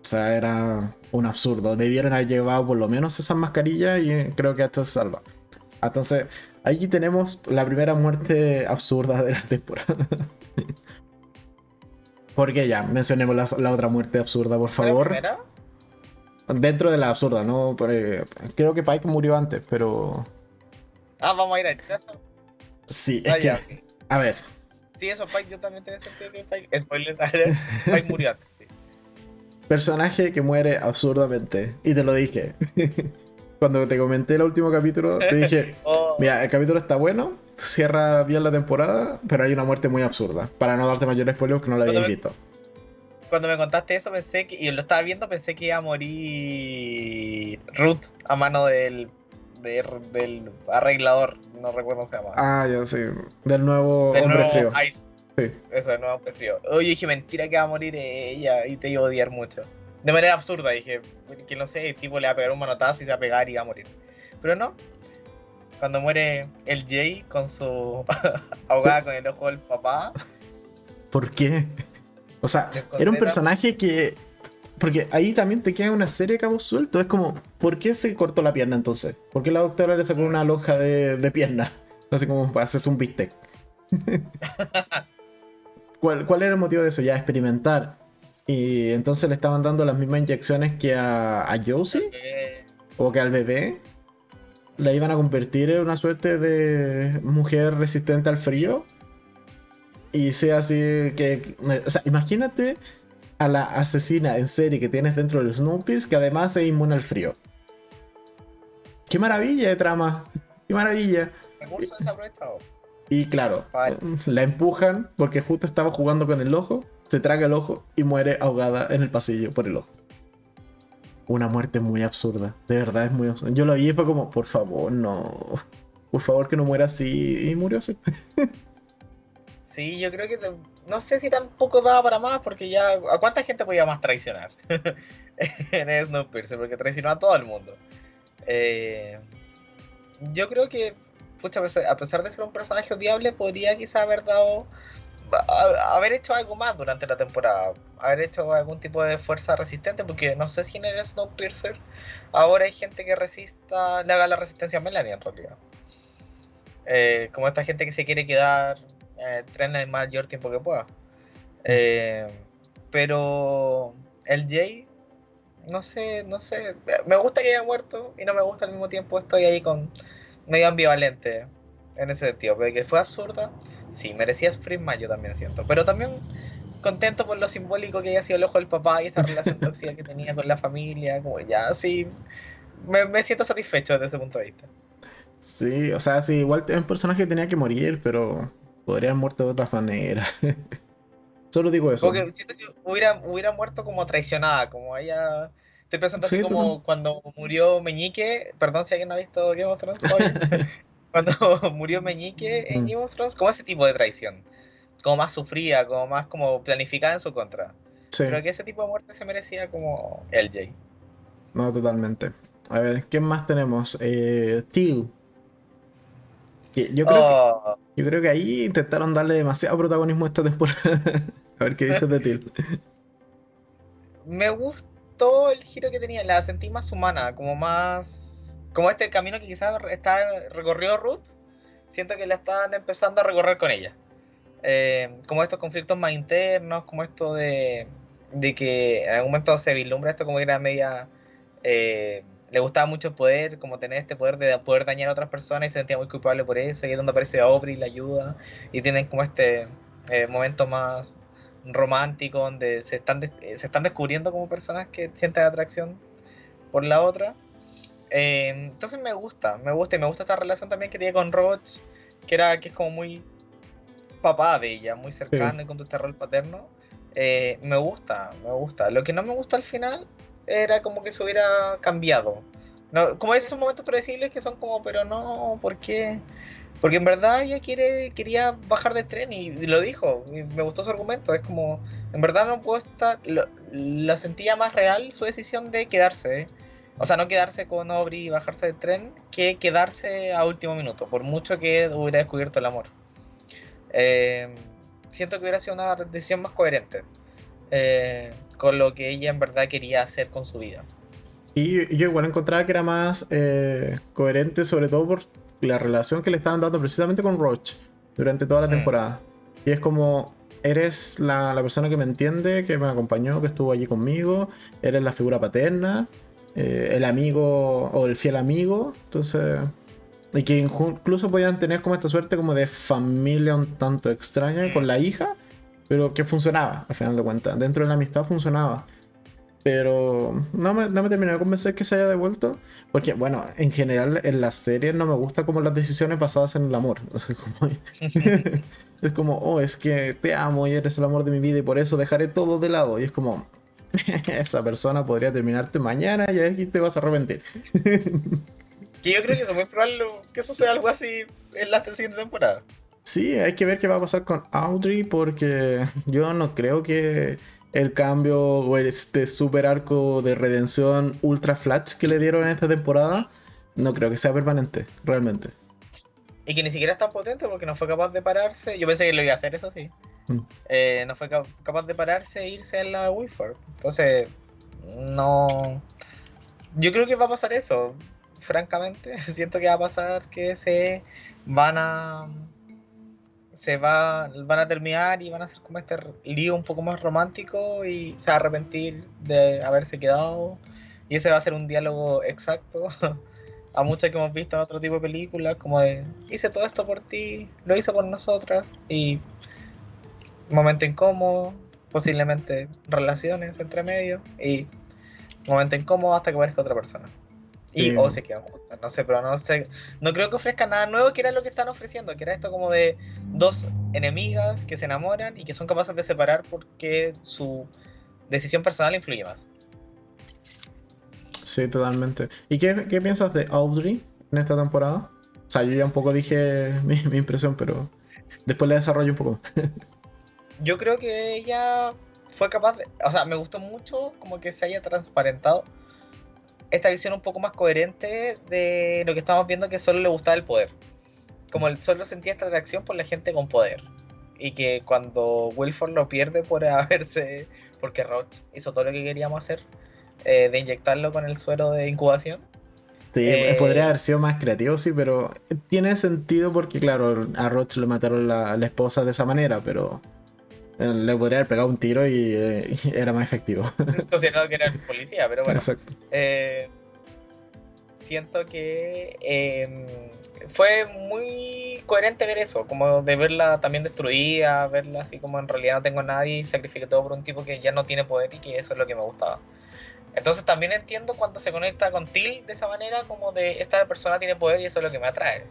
O sea, era un absurdo. Debieron haber llevado por lo menos esas mascarillas y creo que esto se salva. Entonces, allí tenemos la primera muerte absurda de la temporada. Porque ya, mencionemos la, otra muerte absurda, por favor. ¿La Dentro de la absurda, ¿no? creo que Pike murió antes, pero. Ah, vamos a ir a casa. Sí, es ah, que. A ver. Sí, eso, Pike, yo también te sentido que Pike. Spoiler, Pike murió antes, sí. Personaje que muere absurdamente. Y te lo dije. Cuando te comenté el último capítulo, te dije: oh. Mira, el capítulo está bueno, cierra bien la temporada, pero hay una muerte muy absurda. Para no darte mayores spoilers que no la habías visto cuando me contaste eso pensé que, y lo estaba viendo, pensé que iba a morir Ruth a mano del, del arreglador, no recuerdo cómo se llama. Ah, ya sí, del nuevo hombre frío. Ice. Sí. Eso, del nuevo hombre frío. Oye, dije, mentira que va a morir ella y te iba a odiar mucho. De manera absurda, dije, que no sé, el tipo le va a pegar un manotazo y se va a pegar y va a morir. Pero no. Cuando muere el Jay con su ahogada con el ojo del papá. ¿Por qué? O sea, era un personaje que. Porque ahí también te queda una serie de cabos sueltos. Es como, ¿por qué se cortó la pierna entonces? ¿Por qué la doctora le sacó una loja de, de pierna? Así como haces un bistec. ¿Cuál, ¿Cuál era el motivo de eso? Ya, experimentar. Y entonces le estaban dando las mismas inyecciones que a, a Josie. O que al bebé. La iban a convertir en una suerte de mujer resistente al frío y sea así que... O sea, imagínate a la asesina en serie que tienes dentro de los Snowpiercer que además es inmune al frío. ¡Qué maravilla de trama! ¡Qué maravilla! Y claro, la empujan porque justo estaba jugando con el ojo, se traga el ojo y muere ahogada en el pasillo por el ojo. Una muerte muy absurda, de verdad es muy absurda. Yo lo vi y fue como, por favor, no. Por favor que no muera así. Y murió así. Sí, yo creo que no sé si tampoco daba para más, porque ya. ¿A cuánta gente podía más traicionar? en Snowpiercer, porque traicionó a todo el mundo. Eh, yo creo que, pucha, a pesar de ser un personaje odiable, podría quizá haber dado. Haber hecho algo más durante la temporada. Haber hecho algún tipo de fuerza resistente, porque no sé si en el Snowpiercer ahora hay gente que resista, le haga la resistencia a Melania en realidad. Eh, como esta gente que se quiere quedar eh, el mayor tiempo que pueda. Eh, pero el Jay, no sé, no sé. Me gusta que haya muerto y no me gusta al mismo tiempo. Estoy ahí con medio ambivalente en ese sentido. Porque fue absurda. Sí, merecía sufrir más, yo también siento. Pero también contento por lo simbólico que haya sido el ojo del papá y esta relación tóxica que tenía con la familia. Como ya, sí. Me, me siento satisfecho desde ese punto de vista. Sí, o sea, sí, igual es un personaje que tenía que morir, pero Podría haber muerto de otra manera. Solo digo eso. Porque siento que hubiera, hubiera muerto como traicionada, como ella Estoy pensando así como cuando murió Meñique, perdón si alguien no ha visto Game of Thrones cuando murió Meñique en mm. Game of Thrones, como ese tipo de traición, como más sufrida, como más como planificada en su contra. Creo que ese tipo de muerte se merecía como LJ. No, totalmente. A ver, ¿qué más tenemos? Eh, Teal. Yo creo, que, oh. yo creo que ahí intentaron darle demasiado protagonismo a esta temporada. a ver qué dices de Teal. Me gustó el giro que tenía, la sentí más humana, como más. Como este camino que quizás está recorrió Ruth. Siento que la están empezando a recorrer con ella. Eh, como estos conflictos más internos, como esto de, de que en algún momento se vislumbra esto como que era media. Eh, le gustaba mucho el poder, como tener este poder de poder dañar a otras personas y se sentía muy culpable por eso. Y es donde aparece Aubrey la ayuda. Y tienen como este eh, momento más romántico donde se están, se están descubriendo como personas que sienten atracción por la otra. Eh, entonces me gusta, me gusta y me gusta esta relación también que tiene con Roach, que era que es como muy papá de ella, muy cercano y con este rol paterno. Eh, me gusta, me gusta. Lo que no me gusta al final era como que se hubiera cambiado. No, como esos momentos predecibles que son como, pero no, ¿por qué? Porque en verdad ella quiere, quería bajar del tren y, lo dijo. Y me gustó su argumento. Es como, en verdad no puedo estar. la sentía más real su decisión de quedarse. O sea, no quedarse con Aubrey y bajarse del tren, que quedarse a último minuto, por mucho que hubiera descubierto el amor. Eh, siento que hubiera sido una decisión más coherente eh, con lo que ella en verdad quería hacer con su vida. Y yo igual encontraba que era más eh, coherente, sobre todo por la relación que le estaban dando precisamente con Roach durante toda la mm. temporada. Y es como, eres la, persona que me entiende, que me acompañó, que estuvo allí conmigo, eres la figura paterna, eh, el amigo o el fiel amigo. Entonces, y que incluso podían tener como esta suerte como de familia un tanto extraña con la hija, pero que funcionaba, al final de cuentas. Dentro de la amistad funcionaba. Pero no me, no me terminó de convencer que se haya devuelto. Porque, bueno, en general en las series no me gusta como las decisiones basadas en el amor. es como, oh, es que te amo y eres el amor de mi vida y por eso dejaré todo de lado. Y es como, esa persona podría terminarte mañana y aquí te vas a arrepentir. que yo creo que es muy probable que suceda algo así en la siguiente temporada. Sí, hay que ver qué va a pasar con Audrey porque yo no creo que el cambio o este super arco de redención ultra flash que le dieron en esta temporada, no creo que sea permanente, realmente. Y que ni siquiera es tan potente porque no fue capaz de pararse. Yo pensé que lo iba a hacer, eso sí. Mm. Eh, no fue capaz de pararse e irse en la Wilford. Entonces, no. Yo creo que va a pasar eso, francamente. Siento que va a pasar que se van a se va, van a terminar y van a hacer como este lío un poco más romántico y se va a arrepentir de haberse quedado. Y ese va a ser un diálogo exacto a muchos que hemos visto en otro tipo de películas, como de hice todo esto por ti, lo hice por nosotras y momento incómodo, posiblemente relaciones entre medio y momento incómodo hasta que aparezca otra persona. Y o se queda no sé, pero no sé, no creo que ofrezca nada nuevo que era lo que están ofreciendo, que era esto como de dos enemigas que se enamoran y que son capaces de separar porque su decisión personal influye más. Sí, totalmente. ¿Y qué, piensas de Audrey en esta temporada? O sea, yo ya un poco dije mi, mi impresión, pero después le desarrollo un poco. yo creo que ella fue capaz de... O sea, me gustó mucho como que se haya transparentado esta visión un poco más coherente de lo que estamos viendo que solo le gustaba el poder. Como él solo sentía esta atracción por la gente con poder. Y que cuando Wilford lo pierde por haberse. porque Roach hizo todo lo que queríamos hacer, eh, de inyectarlo con el suero de incubación. Sí, eh, podría haber sido más creativo, sí, pero tiene sentido porque, claro, a Roach le mataron la, la esposa de esa manera, pero le podría haber pegado un tiro y, eh, era más efectivo. Considerado que era el policía, pero bueno. Eh, siento que em, fue muy coherente ver eso, como de verla también destruida, verla así como en realidad no tengo a nadie y sacrifique todo por un tipo que ya no tiene poder y que eso es lo que me gustaba. Entonces también entiendo cuando se conecta con Till de esa manera, como de esta persona tiene poder y eso es lo que me atrae.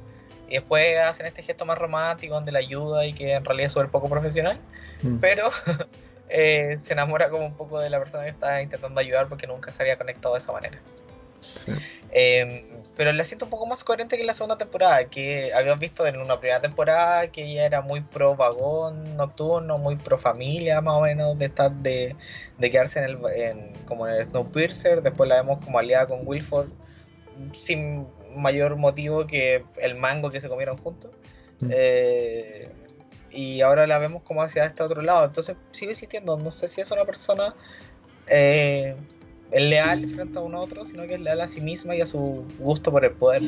Y después hacen este gesto más romántico donde la ayuda y que en realidad es súper poco profesional. Mm. Pero eh, se enamora como un poco de la persona que está intentando ayudar porque nunca se había conectado de esa manera. Em, pero la siento un poco más coherente que en la segunda temporada, que habíamos visto en una primera temporada que ella era muy pro vagón nocturno, muy pro familia más o menos, de estar de, de quedarse en el, como en el Snowpiercer, después la vemos como aliada con Wilford, sin mayor motivo que el mango que se comieron juntos. Mm. Eh, y ahora la vemos como hacia este otro lado. Entonces sigo insistiendo, no sé si es una persona eh, leal frente a un otro, sino que es leal a sí misma y a su gusto por el poder.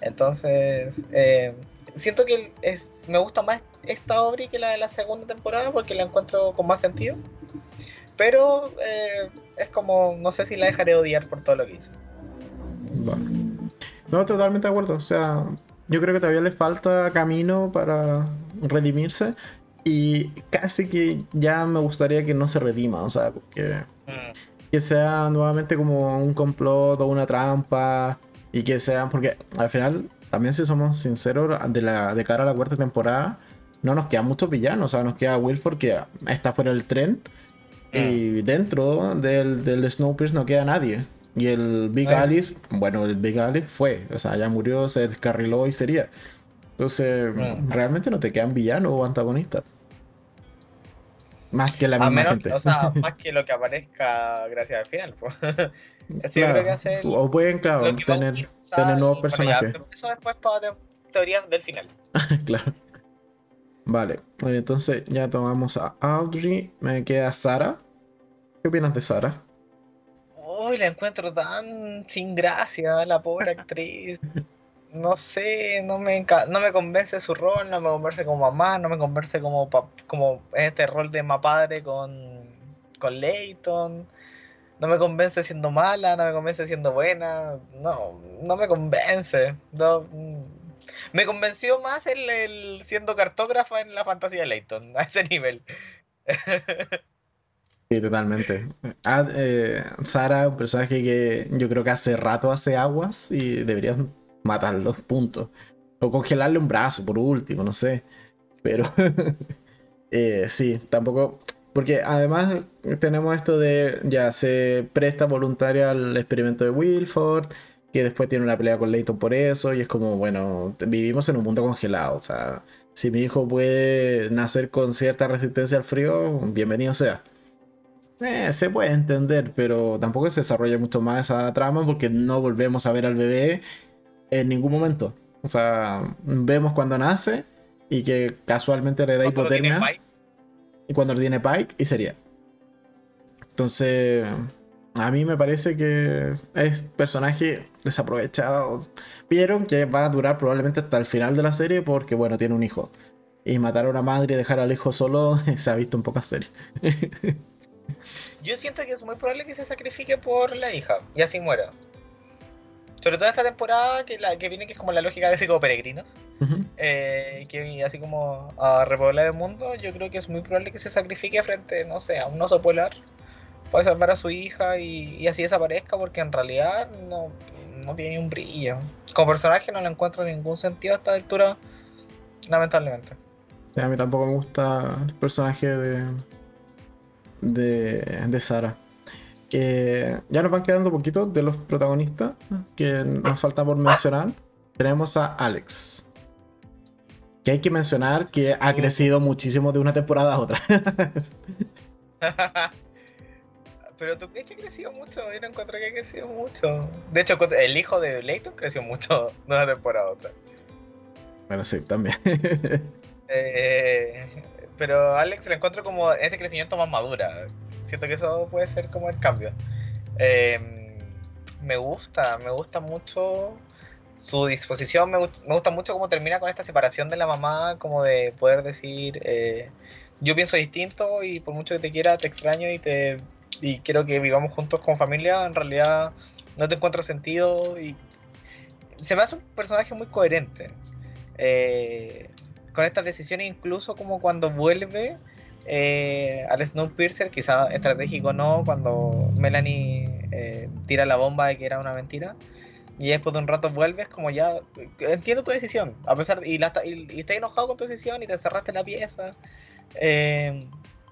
Entonces, eh, siento que es, me gusta más esta obra que la de la segunda temporada porque la encuentro con más sentido. Pero eh, es como, no sé si la dejaré odiar por todo lo que hizo. No, totalmente de acuerdo. O sea, yo creo que todavía le falta camino para redimirse. Y casi que ya me gustaría que no se redima. O sea, que, mm. que sea nuevamente como un complot o una trampa. Y que sea. Porque al final, también si somos sinceros, de, la, de cara a la cuarta temporada, no nos quedan muchos villanos. O sea, nos queda Wilford que está fuera del tren. Mm. Y dentro del, del Snowpiercer no queda nadie. Y el Big Alice, bueno, el Big Alice fue, o sea, ya murió, se descarriló y sería. Entonces, realmente no te quedan villanos o antagonistas. Más que la misma gente. O sea, más que lo que aparezca gracias al final. Pues. creo que hace o pueden, claro, tener, tener nuevos personajes. eso después para teorías del final. claro. Vale, entonces ya tomamos a Audrey, me queda Sara. ¿Qué opinas de Sara? Uy, la encuentro tan sin gracia, la pobre actriz. No sé, no me, no me convence su rol, no me convence como mamá, no me convence como, como este rol de padre con, con Leighton. No me convence siendo mala, no me convence siendo buena. No, no me convence. Mm. me convenció más el, el siendo cartógrafa en la fantasía de Leighton, a ese nivel. Sí, totalmente. Ah, eh, Sara, un personaje que yo creo que hace rato hace aguas y deberían matarlo, punto. O congelarle un brazo, por último, no sé. Pero eh, sí, tampoco. Porque además tenemos esto de ya se presta voluntaria al experimento de Wilford, que después tiene una pelea con Leighton por eso, y es como, bueno, vivimos en un mundo congelado. O sea, si mi hijo puede nacer con cierta resistencia al frío, bienvenido sea. Eh, se puede entender, pero tampoco se desarrolla mucho más esa trama porque no volvemos a ver al bebé en ningún momento. O sea, vemos cuando nace y que casualmente le da hipotermia. Y cuando lo tiene Pike y sería. Entonces, a mí me parece que es personaje desaprovechado. Vieron que va a durar probablemente hasta el final de la serie porque, bueno, tiene un hijo. Y matar a una madre y dejar al hijo solo se ha visto en pocas series. Yo siento que es muy probable que se sacrifique por la hija y así muera. Sobre todo esta temporada que, la, que viene, que es como la lógica de como peregrinos, eh, que así como a repoblar el mundo, yo creo que es muy probable que se sacrifique frente, no sé, a un oso polar para salvar a su hija y, así desaparezca, porque en realidad no, no tiene un brillo. Como personaje no le encuentro ningún sentido a esta altura, lamentablemente. a mí tampoco me gusta el personaje de, de, de Sara. Eh, ya nos van quedando poquitos de los protagonistas que nos falta por mencionar. Tenemos a Alex. Que hay que mencionar que ha crecido muchísimo de una temporada a otra. Pero tú crees que ha crecido mucho, yo no encuentro que ha crecido mucho. De hecho, el hijo de Leighton creció mucho de una temporada a otra. Bueno, sí, también. eh, pero Alex la encuentro como este crecimiento más madura. Siento que eso puede ser como el cambio. Em, me gusta, me gusta mucho su disposición, me, gusta mucho cómo termina con esta separación de la mamá, como de poder decir, eh, yo pienso distinto y por mucho que te quiera, te extraño y, te, y quiero que vivamos juntos como familia, en realidad no te encuentro sentido y se me hace un personaje muy coherente. Eh, con estas decisiones, incluso como cuando vuelve eh, al Snowpiercer, quizá estratégico no, cuando Melanie eh, tira la bomba de que era una mentira. Y después de un rato vuelves como ya, entiendo tu decisión, a pesar y, la, y, estás enojado con tu decisión y te cerraste la pieza. Eh,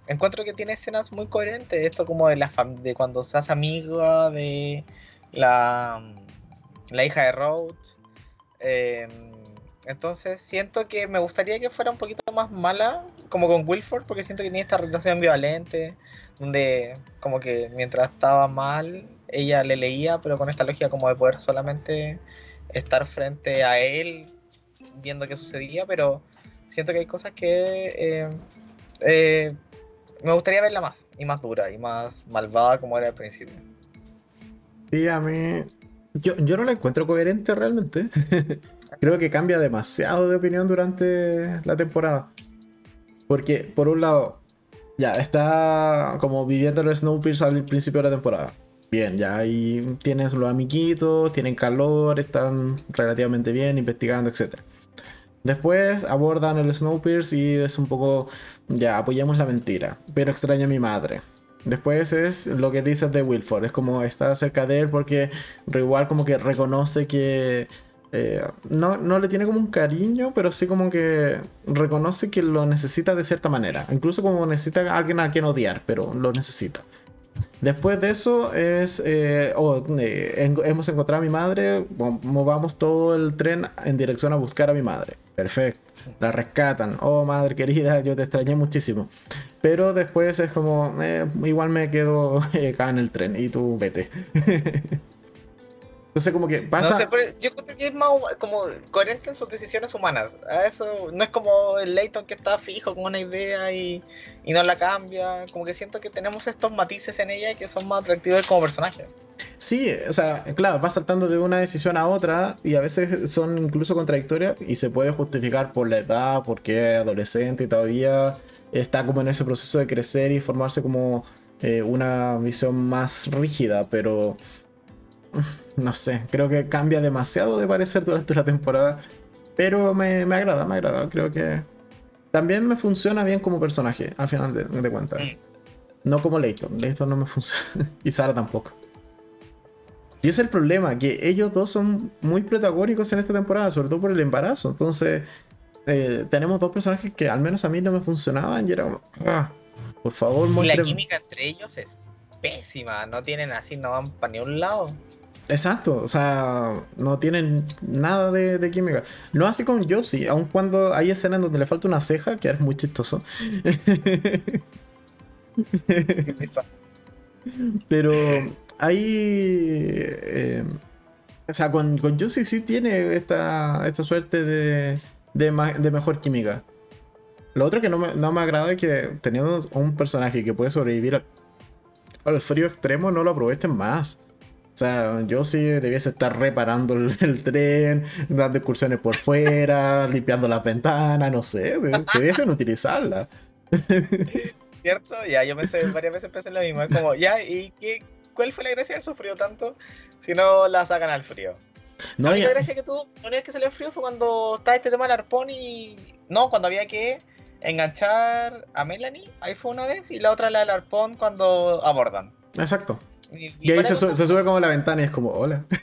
encuentro que tiene escenas muy coherentes. Esto como de la de cuando se hace amiga de la, la hija de Rhodes. Em, entonces siento que me gustaría que fuera un poquito más mala, como con Wilford, porque siento que tiene esta relación ambivalente, donde como que mientras estaba mal, ella le leía, pero con esta lógica como de poder solamente estar frente a él, viendo qué sucedía, pero siento que hay cosas que eh, eh, me gustaría verla más, y más dura, y más malvada como era al principio. Sí, a mí. Yo, yo no la encuentro coherente realmente. Creo que cambia demasiado de opinión durante la temporada. Porque, por un lado, ya está como viviendo los Snowpiercer al principio de la temporada. Bien, ya ahí tienes los amiguitos, tienen calor, están relativamente bien, investigando, etc. Después abordan el Snowpiercer y es un poco, ya, apoyamos la mentira, pero extraña a mi madre. Después es lo que dices de Wilford, es como está cerca de él porque igual como que reconoce que eh, no, no, le tiene como un cariño, pero sí como que reconoce que lo necesita de cierta manera. Incluso como necesita a alguien a quien odiar, pero lo necesita. Después de eso es, eh, oh, eh, hemos encontrado a mi madre, movamos todo el tren en dirección a buscar a mi madre. Perfecto. La rescatan. Oh, madre querida, yo te extrañé muchísimo. Pero después es como, igual me quedo acá en el tren y tú vete. Entonces, como que pasa. yo creo que es más como coherente en sus decisiones humanas. eso no es como el Leighton que está fijo con una idea y, y, no la cambia. Como que siento que tenemos estos matices en ella que son más atractivos como personaje. Sí, o sea, claro, va saltando de una decisión a otra y a veces son incluso contradictorias y se puede justificar por la edad, porque es adolescente y todavía está como en ese proceso de crecer y formarse como eh, una visión más rígida, pero no sé, creo que cambia demasiado de parecer durante la temporada. Pero me, agrada, me agrada. Creo que también me funciona bien como personaje, al final de, cuentas. Mm. No como Leighton. Leighton no me funciona. y Sara tampoco. Y es el problema, que ellos dos son muy protagónicos en esta temporada, sobre todo por el embarazo. Entonces, eh, tenemos dos personajes que al menos a mí no me funcionaban y era como, ah, por favor, Y la química entre ellos es pésima, no tienen así, no van para ni un lado. Exacto, o sea, no tienen nada de, química. No así con Josie, aun cuando hay escenas donde le falta una ceja, que es muy chistoso. Pero hay. Eh, o sea, con, con Josie sí tiene esta, esta suerte de, de, mejor química. Lo otro que no me, no me agrada es que teniendo un personaje que puede sobrevivir al frío extremo, no lo aprovechen más. O sea, yo sí debiese estar reparando el, tren, dando excursiones por fuera, limpiando las ventanas, no sé, debiesen utilizarla. ¿Cierto? Ya, yo pensé, varias veces pensé en lo mismo. Es como, ya, ¿y qué, cuál fue la gracia del sufrido tanto si no la sacan al frío? No, la gracia que tuvo, la única que salió al frío fue cuando estaba este tema del arpón y. No, cuando había que enganchar a Melanie, ahí fue una vez, y la otra la del arpón cuando abordan. Exacto. Y, ahí se, sube como la ventana y es como, hola.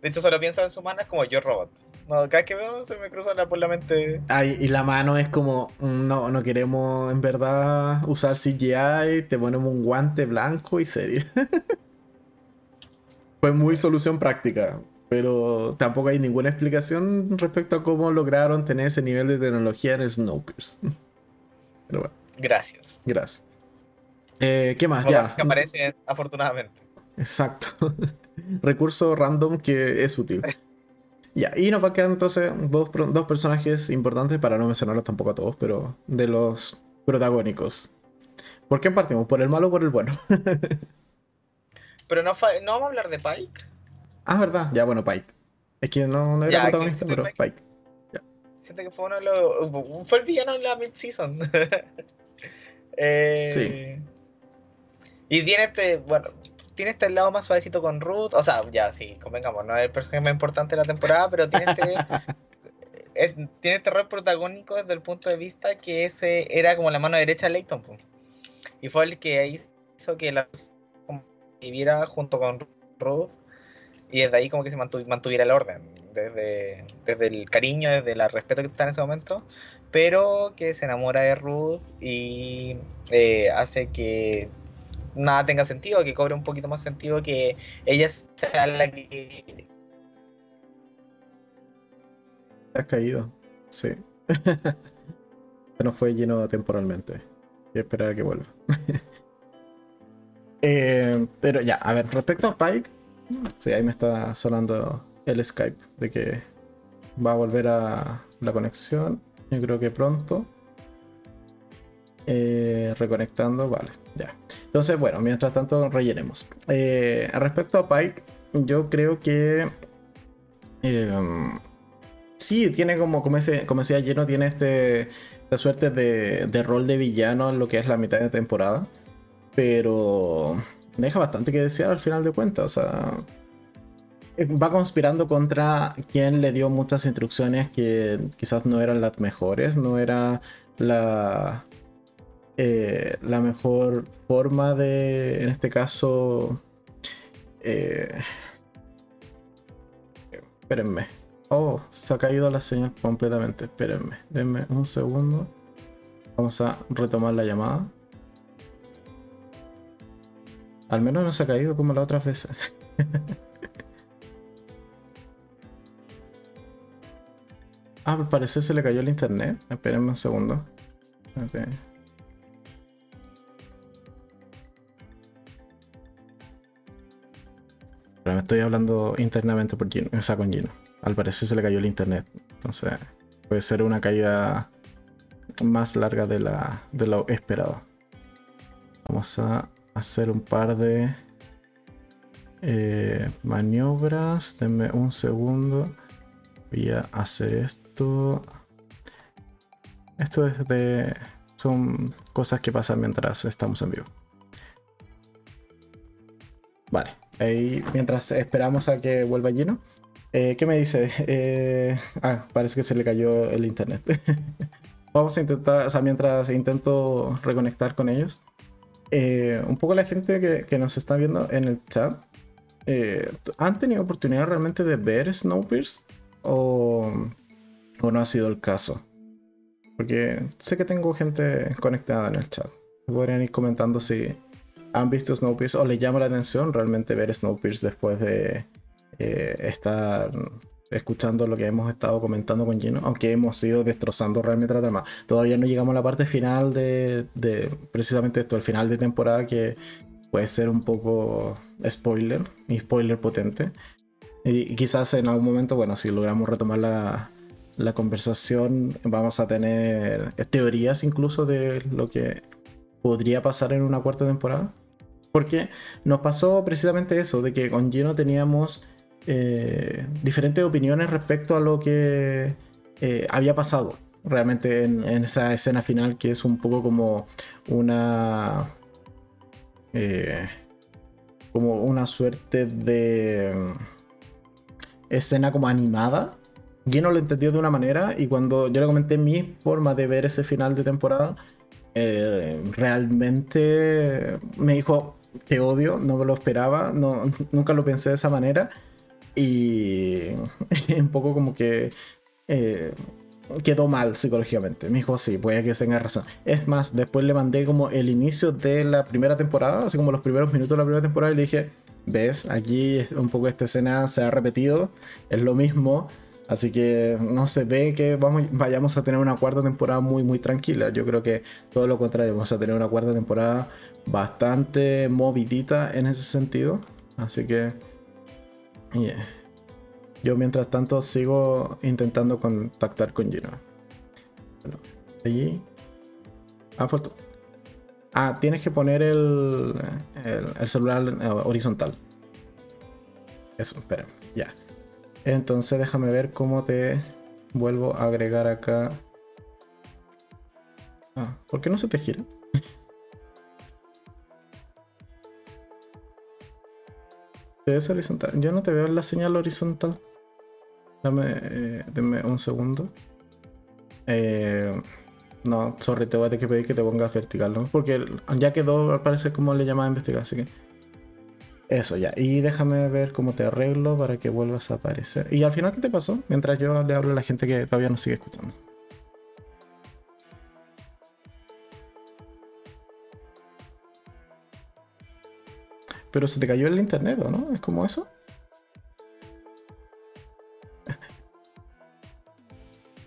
De hecho, solo pienso en su mano es como yo robot. cada vez que veo se me cruza por la mente. Ay, y la mano es como, mm, no, no queremos en verdad usar CGI, te ponemos un guante blanco y serio. Fue muy solución práctica, pero tampoco hay ninguna explicación respecto a cómo lograron tener ese nivel de tecnología en el Snowpiercer. Pero bueno. Gracias. Gracias. Eh, ¿Qué más? ya. Que aparece afortunadamente. Exacto. Recurso random que es útil. ya, y nos va a quedar entonces dos, dos personajes importantes, para no mencionarlos tampoco a todos, pero de los protagónicos. ¿Por qué partimos? ¿Por el malo o por el bueno? pero no, no vamos a hablar de Pike. Ah, verdad. Ya, bueno, Pike. Es que no, no era protagonista, pero Pike. Siento que fue uno de los. Fue el villano en la mid-season. eh... Sí. Y tiene este, bueno, tiene este lado más suavecito con Ruth. O sea, ya sí, convengamos, no es el personaje más importante de la temporada, pero tiene este, tiene este rol protagónico desde el punto de vista que ese era como la mano derecha de Leighton. Y fue el que hizo que la viviera junto con Ruth y desde ahí como que se mantuviera el orden. desde, desde el cariño, desde el respeto que está en ese momento, pero que se enamora de Ruth y eh, hace que nada tenga sentido, que cobre un poquito más sentido, que ella sea la que... Has caído, sí. Se nos fue lleno temporalmente. Y esperar a que vuelva. Eh, pero ya, a ver, respecto a Pike, sí, ahí me está sonando el Skype de que va a volver a la conexión. Yo creo que pronto. Eh, reconectando, vale, ya. Entonces, bueno, mientras tanto rellenemos. Eh, respecto a Pike, yo creo que eh, sí, tiene como, como, ese, como decía lleno, tiene este, esta suerte de, de rol de villano en lo que es la mitad de temporada. Pero deja bastante que desear al final de cuentas. O sea, va conspirando contra quien le dio muchas instrucciones que quizás no eran las mejores, no era la, eh, la mejor forma de, en este caso, eh, espérenme. Oh, se ha caído la señal completamente. Espérenme, denme un segundo. Vamos a retomar la llamada. Al menos no se ha caído como la otra vez. Ah, al parecer se le cayó el internet. Espérenme un segundo. Pero me estoy hablando internamente por Gino, o sea, con Gino. Al parecer se le cayó el internet. Entonces, puede ser una caída más larga de, la, de lo esperado. Vamos a hacer un par de eh, maniobras. Denme un segundo. Voy a hacer esto esto. es de. Son cosas que pasan mientras estamos en vivo. Vale. Ahí, mientras esperamos a que vuelva lleno. Eh, ¿Qué me dice? Eh, ah, parece que se le cayó el internet. Vamos a intentar, o sea, mientras intento reconectar con ellos. Eh, un poco la gente que, que, nos está viendo en el chat. ¿Han tenido oportunidad realmente de ver Snowpiercer? ¿O o no ha sido el caso. Porque sé que tengo gente conectada en el chat. Podrían ir comentando si han visto Snowpiercer o les llama la atención realmente ver Snowpiercer después de eh, estar escuchando lo que hemos estado comentando con Gino, aunque hemos ido destrozando realmente la trama. Todavía no llegamos a la parte final de, de precisamente esto, el final de temporada que puede ser un poco spoiler y spoiler potente. Y, quizás en algún momento, bueno, si logramos retomar la, la conversación vamos a tener teorías incluso de lo que podría pasar en una cuarta temporada. Porque nos pasó precisamente eso, de que con Gino teníamos eh, diferentes opiniones respecto a lo que eh, había pasado realmente en, esa escena final, que es un poco como una... Eh, como una suerte de escena como animada Gino lo entendió de una manera y cuando yo le comenté mi forma de ver ese final de temporada, eh, realmente me dijo, te odio, no me lo esperaba, no, nunca lo pensé de esa manera y un poco como que eh, quedó mal psicológicamente. Me dijo, sí, puede que tenga razón. Es más, después le mandé como el inicio de la primera temporada, así como los primeros minutos de la primera temporada y le dije, ves, aquí un poco esta escena se ha repetido, es lo mismo Así que no se ve que vayamos a tener una cuarta temporada muy, muy tranquila. Yo creo que todo lo contrario, vamos a tener una cuarta temporada bastante movidita en ese sentido. Así que yo mientras tanto sigo intentando contactar con Gino. Bueno, allí. Ah. Ah, tienes que poner el, el, el celular eh, horizontal. Eso, espera, ya. Entonces déjame ver cómo te vuelvo a agregar acá. Ah, ¿por qué no se te gira? ¿Te ves horizontal? Yo no te veo en la señal horizontal. Dame, eh, un segundo. Eh, no, sorry, te voy a tener que pedir que te pongas vertical, ¿no? Porque ya quedó, al parecer, como le llamaba a investigar, así que. Eso ya. Y déjame ver cómo te arreglo para que vuelvas a aparecer. Y al final, ¿qué te pasó? Mientras yo le hablo a la gente que todavía nos sigue escuchando. Pero se te cayó el internet, ¿o no? ¿Es como eso?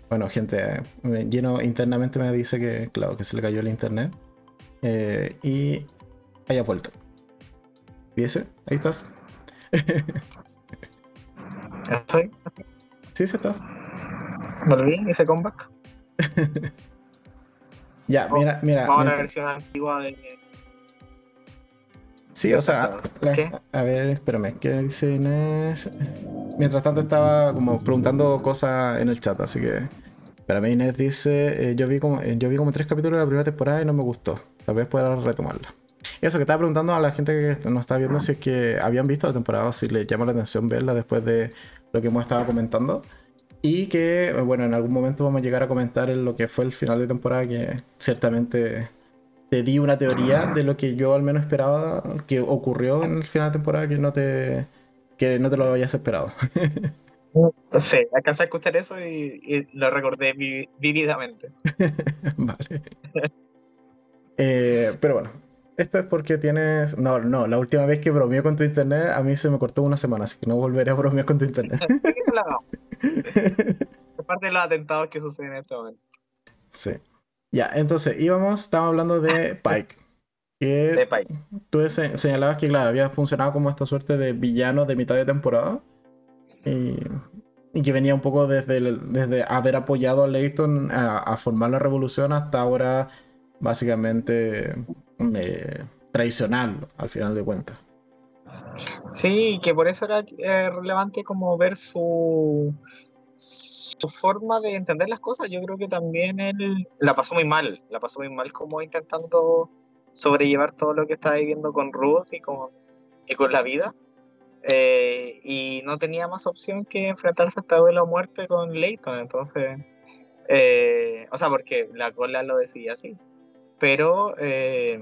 Bueno, gente, lleno internamente me dice que, claro, que se le cayó el internet. Eh, y haya vuelto. ¿Y ese? Ahí estás. ¿Estoy? Sí, sí estás. Volví, hice comeback. ya, mira, mira. Vamos a la versión antigua de. Sí, o sea, a ver, espérame, ¿qué dice Inés? Mientras tanto estaba como preguntando cosas en el chat, así que para mí Inés dice, eh, yo, vi como, eh, yo vi como tres capítulos de la primera temporada y no me gustó. Tal vez pueda retomarla. Eso que estaba preguntando a la gente que nos está viendo si es que habían visto la temporada o si les llama la atención verla después de lo que hemos estado comentando. Y que, bueno, en algún momento vamos a llegar a comentar en lo que fue el final de temporada, que ciertamente te di una teoría de lo que yo al menos esperaba que ocurrió en el final de temporada que no te, que no te lo habías esperado. Sí, alcancé a escuchar eso y, lo recordé vividamente. vale. Eh, pero bueno, esto es porque tienes. No, no, la última vez que bromeé con tu internet, a mí se me cortó una semana, así que no volveré a bromear con tu internet. es parte de los atentados que suceden en este momento. Sí. Ya, entonces íbamos, estábamos hablando de Pike. Que de Pike. Tú señalabas que, claro, había funcionado como esta suerte de villano de mitad de temporada. Y, que venía un poco desde, desde haber apoyado a Leighton a, formar la revolución hasta ahora, básicamente, eh, traicionarlo, al final de cuentas. Sí, que por eso era eh, relevante como ver su, su forma de entender las cosas. Yo creo que también él la pasó muy mal, la pasó muy mal como intentando sobrellevar todo lo que estaba viviendo con Ruth y con, y con la vida. Eh, y no tenía más opción que enfrentarse a esta duelo a muerte con Leighton. Entonces, eh, o sea, porque la cola lo decía así. Pero eh,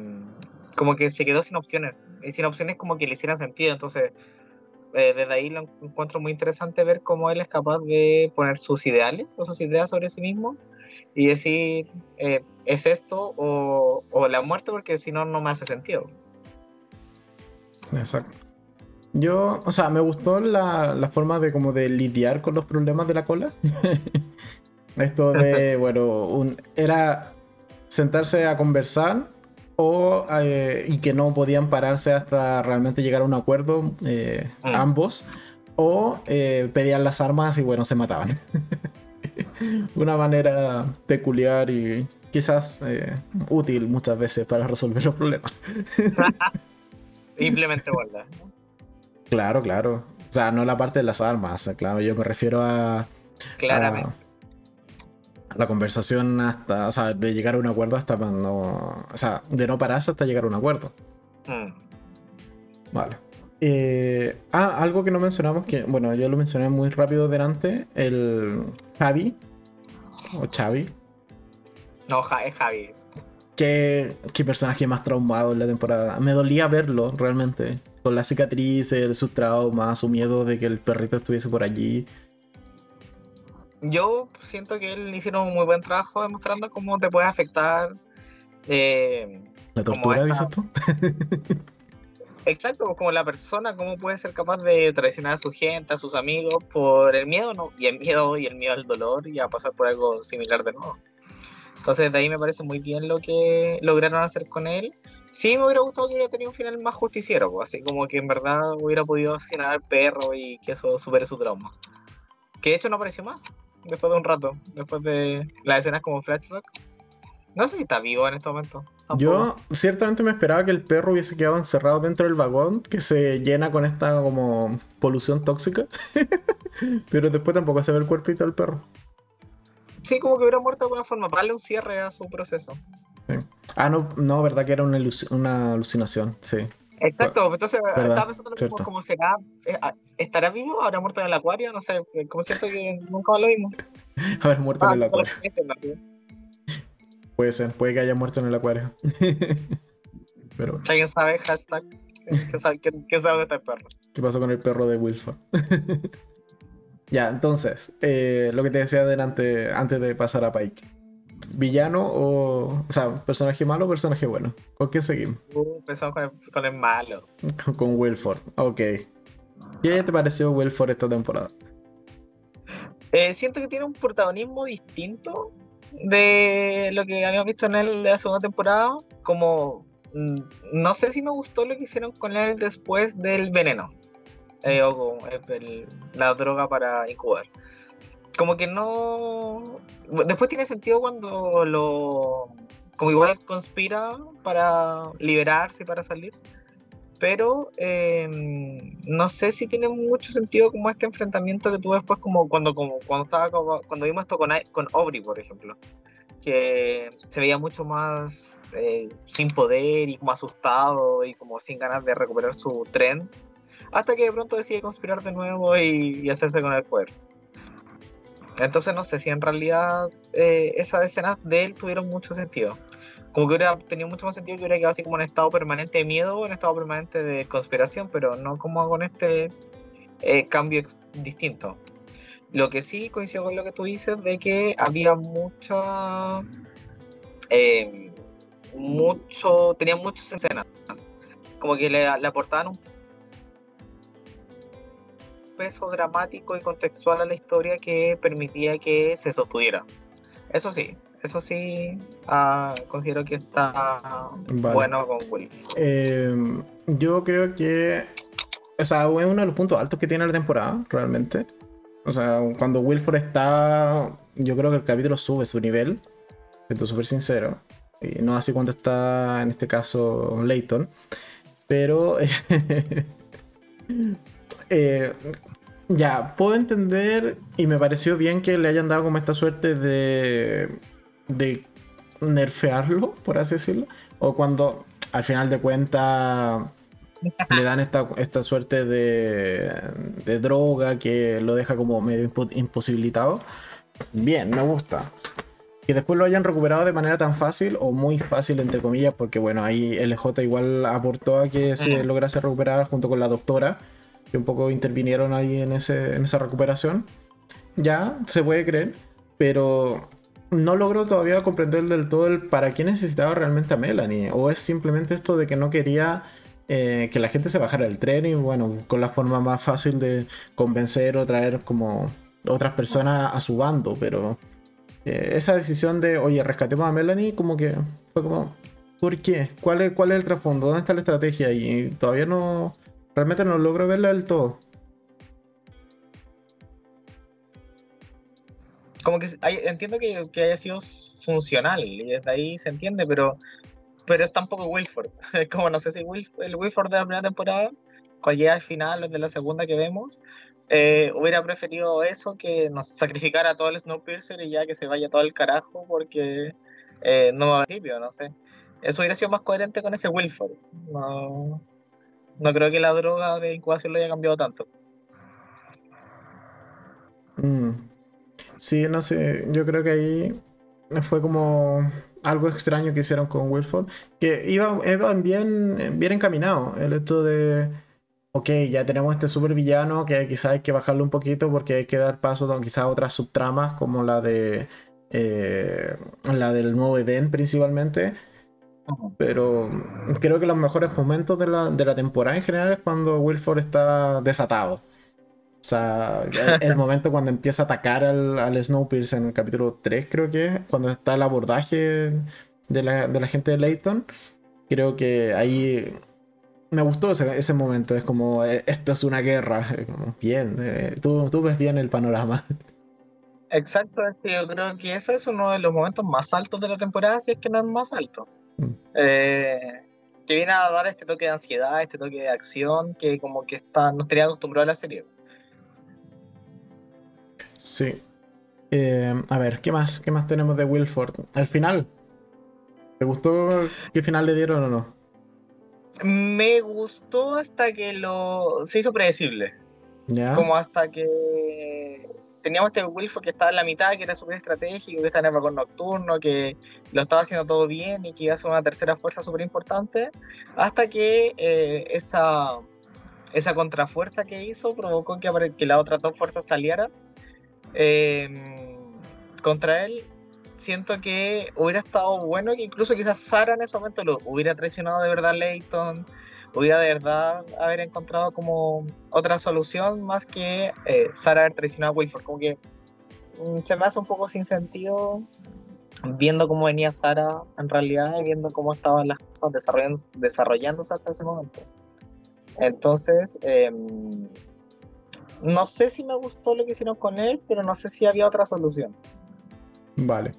como que se quedó sin opciones. Y sin opciones como que le hicieran sentido. Entonces, desde ahí lo encuentro muy interesante ver cómo él es capaz de poner sus ideales o sus ideas sobre sí mismo y decir, es esto o, o la muerte porque si no, no me hace sentido. Exacto. Yo, o sea, me gustó la, la forma de como de lidiar con los problemas de la cola. Esto de, bueno, un, era sentarse a conversar o, eh, y que no podían pararse hasta realmente llegar a un acuerdo eh, mm. ambos o eh, pedían las armas y bueno, se mataban. Una manera peculiar y quizás útil muchas veces para resolver los problemas. Simplemente guarda. Claro, claro. O sea, no la parte de las armas, claro, yo me refiero a... Claramente. A, la conversación hasta, o sea, de llegar a un acuerdo hasta cuando... O sea, de no pararse hasta llegar a un acuerdo. Mm. Vale. Eh, ah, algo que no mencionamos, que, bueno, yo lo mencioné muy rápido delante, el Javi, o Xavi. No, es Javi. ¿Qué, qué personaje más traumado en la temporada. Me dolía verlo, realmente con la cicatriz, su trauma, su miedo de que el perrito estuviese por allí. Yo siento que él hicieron un muy buen trabajo demostrando cómo te puede afectar. Eh, ¿La tortura, dices tú? Exacto, como la persona, cómo puede ser capaz de traicionar a su gente, a sus amigos, por el miedo, ¿no? Y el miedo y el miedo al dolor y a pasar por algo similar de nuevo. Entonces, de ahí me parece muy bien lo que lograron hacer con él. Sí, me hubiera gustado que hubiera tenido un final más justiciero, así como que en verdad hubiera podido asesinar al perro y que eso supere su trauma. Que de hecho no apareció más, después de un rato, después de las escenas como flashback. No sé si está vivo en este momento. Yo ciertamente me esperaba que el perro hubiese quedado encerrado dentro del vagón que se llena con esta como polución tóxica. Pero después tampoco se ve el cuerpito del perro. Sí, como que hubiera muerto de alguna forma, para darle un cierre a su proceso. Ah, no, no, verdad que era una, una alucinación, sí. Exacto, entonces estaba pensando como, ¿cómo será? Eh, ah, ¿Estará vivo? ¿Habrá muerto en el acuario? No sé, como siento que nunca lo vimos. Haber muerto en el ah, acuario. Puede ser, puede que haya muerto en el acuario. Pero... ¿Alguien sabe? Hashtag. ¿Qué sabe, qué, qué sabe de este perro? ¿Qué pasó con el perro de Wilford? ya, entonces, eh, lo que te decía antes de pasar a Pike. ¿Villano o. O sea, personaje malo o personaje bueno? ¿Con qué seguimos? Uh, empezamos con el, con el malo. Con Wilford, ok. ¿Qué te pareció Wilford esta temporada? Eh, siento que tiene un protagonismo distinto de lo que habíamos visto en él de la segunda temporada. Como mm, no sé si me gustó lo que hicieron con él después del veneno eh, o con el- el- la droga para incubar. Como que no. Después tiene sentido cuando lo. Como igual conspira para liberarse para salir. Pero eh, no sé si tiene mucho sentido como este enfrentamiento que tuvo después, como cuando, como cuando estaba como- cuando vimos esto con, con Aubrey, por ejemplo. Que se veía mucho más eh, sin poder y como asustado y como sin ganas de recuperar su tren. Hasta que de pronto decide conspirar de nuevo y hacerse con el poder. Entonces no sé si en realidad eh, esas escenas de él tuvieron mucho sentido. Como que hubiera tenido mucho más sentido que hubiera quedado así como en estado permanente de miedo o en estado permanente de conspiración, pero no como con este eh, cambio distinto. Lo que sí coincido con lo que tú dices de que había mucha. eh, mucho. tenía muchas escenas. Como que le, le aportaban un peso dramático y contextual a la historia que permitía que se sostuviera. Eso sí, eso sí ah, considero que está Vale. bueno con Will. Eh, yo creo que. O sea, es uno de los puntos altos que tiene la temporada, realmente. O sea, cuando Wilford está. Yo creo que el capítulo sube su nivel. Siento súper sincero. Y no así cuando está, en este caso, Leighton. Pero. eh, ya, puedo entender. Y me pareció bien que le hayan dado como esta suerte de. de nerfearlo, por así decirlo. O cuando al final de cuentas le dan esta, esta suerte de, de droga que lo deja como medio impo- imposibilitado. Bien, me gusta. Que después lo hayan recuperado de manera tan fácil o muy fácil, entre comillas, porque bueno, ahí LJ igual aportó a que se lograse recuperar junto con la doctora, que un poco intervinieron ahí en, ese, en esa recuperación. Ya, se puede creer, pero no logro todavía comprender del todo el para qué necesitaba realmente a Melanie. O es simplemente esto de que no quería eh, que la gente se bajara del tren y bueno, con la forma más fácil de convencer o traer como otras personas a su bando. Pero eh, esa decisión de, oye, rescatemos a Melanie, como que fue como, ¿por qué? ¿Cuál es, cuál es el trasfondo? ¿Dónde está la estrategia? Y todavía no, realmente no logro verla del todo. como que hay- entiendo que, que haya sido funcional y desde ahí se entiende, pero, pero es tampoco Wilford. Como no sé si Wilf- el Wilford de la primera temporada, cuando llega al final, de la segunda que vemos, eh, hubiera preferido eso que nos sacrificara a todo el Snowpiercer y ya que se vaya todo el carajo porque eh, no va a principio, no sé. Eso hubiera sido más coherente con ese Wilford. No, no creo que la droga de incubación lo haya cambiado tanto. Mm. Sí, no sé, yo creo que ahí fue como algo extraño que hicieron con Wilford, que iba, iba bien, bien encaminado el hecho de, ok, ya tenemos este super villano que quizás hay que bajarlo un poquito porque hay que dar paso a quizás otras subtramas como la de eh, la del nuevo Eden principalmente, pero creo que los mejores momentos de la, de la temporada en general es cuando Wilford está desatado. O sea, el, el momento cuando empieza a atacar al, al Snowpiercer en el capítulo 3, creo que es, cuando está el abordaje de la, de la gente de Layton, creo que ahí me gustó ese, ese momento. Es como, eh, esto es una guerra. Bien, eh, tú, tú ves bien el panorama. Exacto, yo creo que ese es uno de los momentos más altos de la temporada, si es que no es más alto. Mm. Eh, que viene a dar este toque de ansiedad, este toque de acción, que como que está, nos tenía acostumbrado a la serie. Sí. Eh, a ver, ¿qué más? ¿Qué más tenemos de Wilford? Al final. ¿Te gustó qué final le dieron o no? Me gustó hasta que lo se hizo predecible. ¿Ya? Como hasta que teníamos este Wilford que estaba en la mitad, que era súper estratégico, que estaba en el vagón nocturno, que lo estaba haciendo todo bien y que iba a ser una tercera fuerza súper importante, hasta que eh, esa, esa contrafuerza que hizo provocó que, que las otras dos fuerzas salieran em, contra él. Siento que hubiera estado bueno que incluso quizás Sara en ese momento lo hubiera traicionado de verdad a Leighton, hubiera de verdad haber encontrado como otra solución más que eh, Sara haber traicionado a Wilford. Como que mm, se me hace un poco sin sentido viendo cómo venía Sara en realidad y viendo cómo estaban las cosas desarrollando, desarrollándose hasta ese momento. Entonces, em, no sé si me gustó lo que hicieron con él, pero no sé si había otra solución. Vale.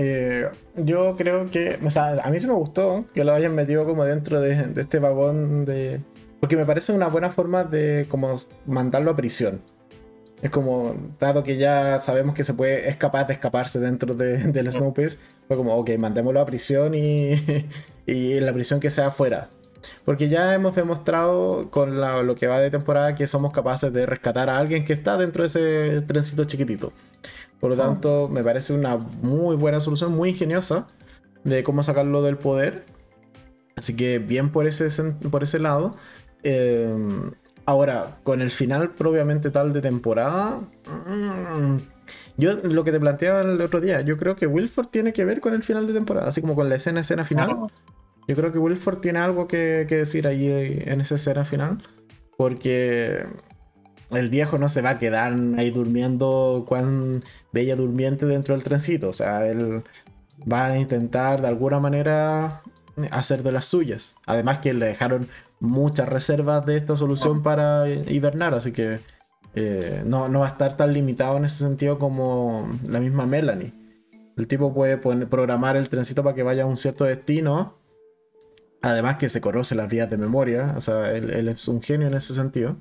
Eh, yo creo que, o sea, a mí sí me gustó que lo hayan metido como dentro de, este vagón de... Porque me parece una buena forma de como mandarlo a prisión. Es como, dado que ya sabemos que se puede, es capaz de escaparse dentro de, del Snowpiercer, fue como, ok, mandémoslo a prisión y, y la prisión que sea afuera. Porque ya hemos demostrado con lo que va de temporada que somos capaces de rescatar a alguien que está dentro de ese trencito chiquitito. Por lo tanto, me parece una muy buena solución, muy ingeniosa de cómo sacarlo del poder. Así que bien por ese, por ese lado. Em, ahora, con el final propiamente tal de temporada. Mm, yo lo que te planteaba el otro día, yo creo que Wilford tiene que ver con el final de temporada, así como con la escena, escena final. Yo creo que Wilford tiene algo que, que decir ahí en esa escena final. Porque el viejo no se va a quedar ahí durmiendo cuán bella durmiente dentro del trencito. O sea, él va a intentar de alguna manera hacer de las suyas. Además que le dejaron muchas reservas de esta solución para hibernar, así que eh, no, va a estar tan limitado en ese sentido como la misma Melanie. El tipo puede programar el trencito para que vaya a un cierto destino. Además que se conoce las vías de memoria. O sea, él es un genio en ese sentido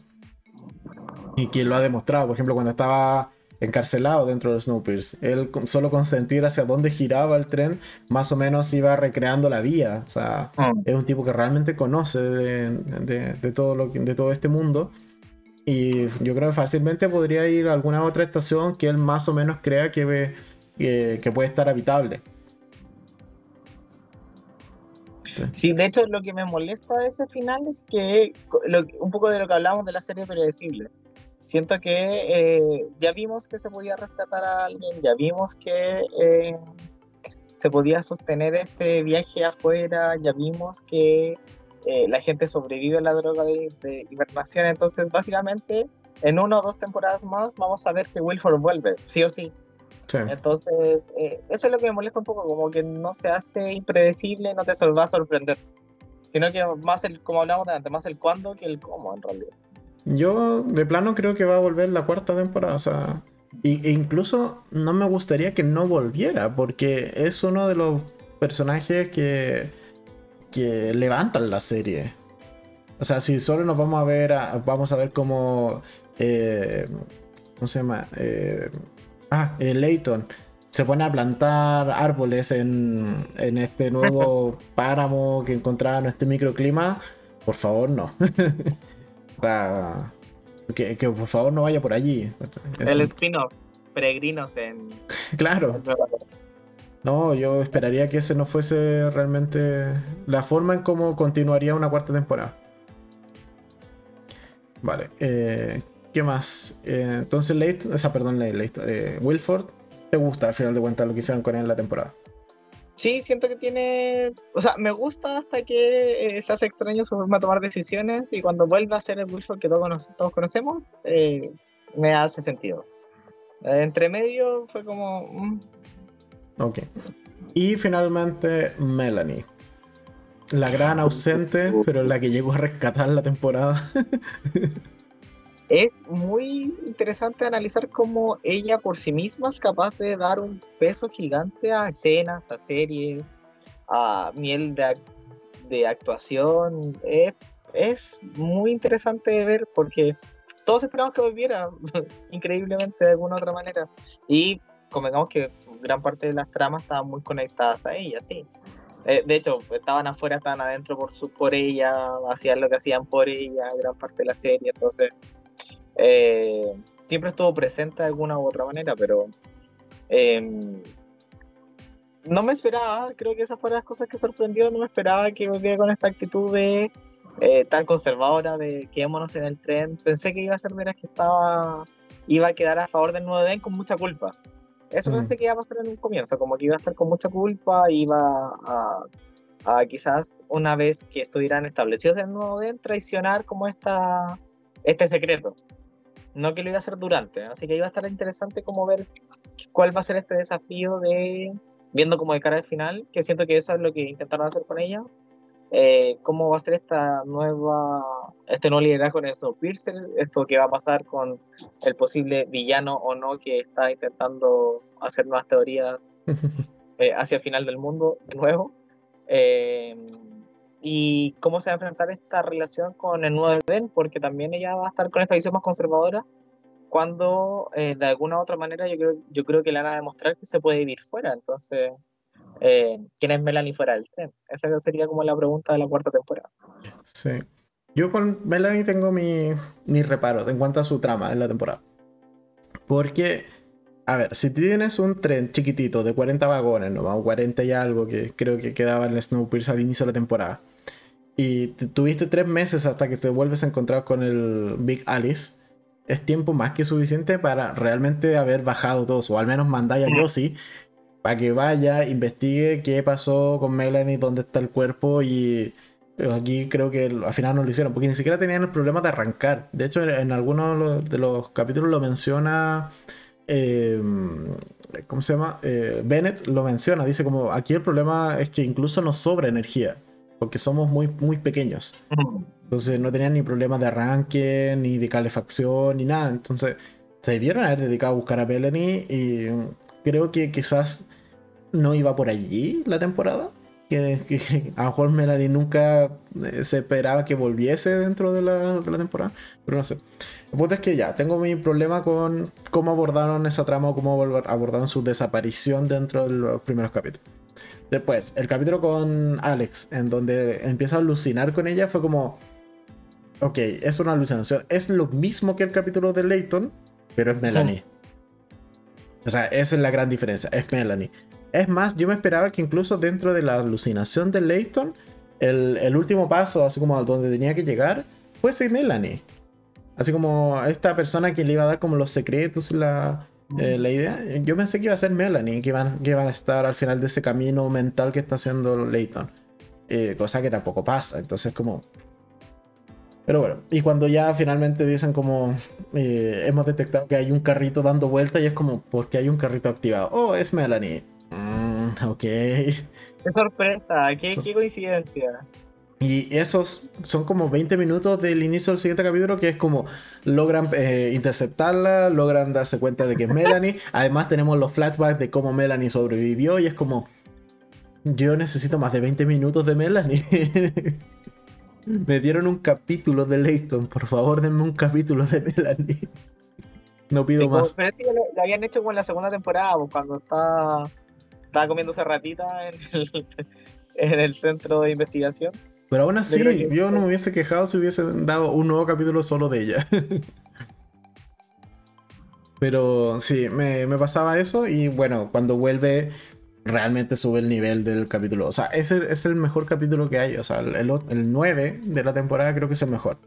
y quien lo ha demostrado, por ejemplo, cuando estaba encarcelado dentro de Snowpiercer, él solo con sentir hacia dónde giraba el tren, más o menos iba recreando la vía. O sea, mm. es un tipo que realmente conoce de, todo, lo de todo este mundo. Y yo creo que fácilmente podría ir a alguna otra estación que él más o menos crea que, que puede estar habitable. Sí, de hecho lo que me molesta de ese final es que un poco de lo que hablamos de la serie predecible siento que eh, ya vimos que se podía rescatar a alguien, ya vimos que eh, se podía sostener este viaje afuera, ya vimos que eh, la gente sobrevive a la droga de, hibernación, entonces básicamente en una o dos temporadas más vamos a ver que Wilford vuelve, sí o sí. Entonces, eso es lo que me molesta un poco, como que no se hace impredecible, no te va a sorprender, sino que más el, como hablamos antes, más el cuándo que el cómo en realidad. Yo de plano creo que va a volver la cuarta temporada. O sea, e incluso no me gustaría que no volviera, porque es uno de los personajes que, que levantan la serie. O sea, si solo nos vamos a ver, vamos a ver cómo, eh, ¿cómo se llama? Eh, ah, eh, Leighton se pone a plantar árboles en, en este nuevo páramo que encontraba en este microclima. Por favor, no. que, por favor no vaya por allí. El spin-off, peregrinos en. claro. No, yo esperaría que ese no fuese realmente la forma en cómo continuaría una cuarta temporada. Vale, eh, ¿qué más? Eh, entonces, Late, esa, perdón, Late, eh, Wilford, ¿te gusta al final de cuentas lo que hicieron con él en la temporada? Sí, siento que tiene. O sea, me gusta hasta que eh, se hace extraño su forma de tomar decisiones y cuando vuelve a ser el Wilford que todos, todos conocemos, eh, me hace sentido. Eh, entre medio fue como. Mm. Ok. Y finalmente, Melanie. La gran ausente, pero la que llegó a rescatar la temporada. es muy interesante analizar cómo ella por sí misma es capaz de dar un peso gigante a escenas, a series, a miel de, actuación. Es, muy interesante de ver porque todos esperamos que volviera increíblemente de alguna otra manera. Y convengamos que gran parte de las tramas estaban muy conectadas a ella, sí. Eh, de hecho, estaban afuera, estaban adentro por, su, por ella, hacían lo que hacían por ella, gran parte de la serie. Entonces, eh, siempre estuvo presente de alguna u otra manera, pero em, no me esperaba, creo que esas fueron las cosas que sorprendió, no me esperaba que volviera con esta actitud de eh, tan conservadora de quedémonos en el tren. Pensé que iba a ser de las que estaba, iba a quedar a favor del nuevo Eden con mucha culpa. Eso pensé mm. que iba a pasar en un comienzo, como que iba a estar con mucha culpa, iba a, a quizás una vez que estuvieran establecidos en el nuevo Eden, traicionar como esta, este secreto. No que lo iba a hacer durante, así que iba a estar interesante como ver cuál va a ser este desafío de viendo como de cara al final, que siento que eso es lo que intentaron hacer con ella, eh, cómo va a ser esta nueva, este nuevo liderazgo en Snowpiercer, esto que va a pasar con el posible villano o no que está intentando hacer nuevas teorías eh, hacia el final del mundo de nuevo. Eh, y cómo se va a enfrentar esta relación con el nuevo Eden, porque también ella va a estar con esta visión más conservadora cuando eh, de alguna u otra manera yo creo, yo creo que le van a demostrar que se puede vivir fuera. Entonces, eh, ¿quién es Melanie fuera del tren? Esa sería como la pregunta de la cuarta temporada. Sí. Yo con Melanie tengo mis mi reparos en cuanto a su trama en la temporada. Porque, a ver, si tienes un tren chiquitito de 40 vagones, ¿no? O 40 y algo que creo que quedaba en Snowpiercer al inicio de la temporada. Y tuviste tres meses hasta que te vuelves a encontrar con el Big Alice es tiempo más que suficiente para realmente haber bajado todos, o al menos mandar a Josie para que vaya, investigue qué pasó con Melanie, dónde está el cuerpo y eh, aquí creo que al final no lo hicieron, porque ni siquiera tenían el problema de arrancar. De hecho, en algunos de los capítulos lo menciona... Eh, ¿Cómo se llama? Eh, Bennett lo menciona, dice como aquí el problema es que incluso nos sobra energía, porque somos muy, muy pequeños. Entonces no tenían ni problemas de arranque, ni de calefacción, ni nada. Entonces se debieron haber dedicado a buscar a Melanie y creo que quizás no iba por allí la temporada. Que, a lo mejor Melanie nunca eh, se esperaba que volviese dentro de la, temporada. Pero no sé. El punto es que ya, tengo mi problema con cómo abordaron esa trama o cómo abordaron su desaparición dentro de los primeros capítulos. Después, el capítulo con Alex, en donde empieza a alucinar con ella, fue como ok, es una alucinación. Es lo mismo que el capítulo de Layton, pero es Melanie. O sea, esa es la gran diferencia, es Melanie. Es más, yo me esperaba que incluso dentro de la alucinación de Layton, el, último paso, así como donde tenía que llegar, fuese Melanie. Así como esta persona que le iba a dar como los secretos, la, eh, la idea. Yo pensé que iba a ser Melanie, que iban, que iban a estar al final de ese camino mental que está haciendo Layton. Eh, cosa que tampoco pasa. Entonces, como pero bueno, y cuando ya finalmente dicen como eh, hemos detectado que hay un carrito dando vuelta y es como, ¿por qué hay un carrito activado? Oh, es Melanie. Mm, ok. Qué sorpresa, qué, qué coincidencia. Y esos son como 20 minutos del inicio del siguiente capítulo que es como logran eh, interceptarla, logran darse cuenta de que es Melanie. Además tenemos los flashbacks de cómo Melanie sobrevivió y es como, yo necesito más de 20 minutos de Melanie. Me dieron un capítulo de Leighton. Por favor, denme un capítulo de Melanie. No pido más. lo, habían hecho como en la segunda temporada, pues, cuando estaba, estaba comiéndose ratita en el, en el centro de investigación. Pero aún así, yo no me hubiese quejado si hubiesen dado un nuevo capítulo solo de ella. Pero sí, me, me, pasaba eso y bueno, cuando vuelve realmente sube el nivel del capítulo. O sea, ese es el mejor capítulo que hay. O sea, el, el 9 de la temporada creo que es el mejor.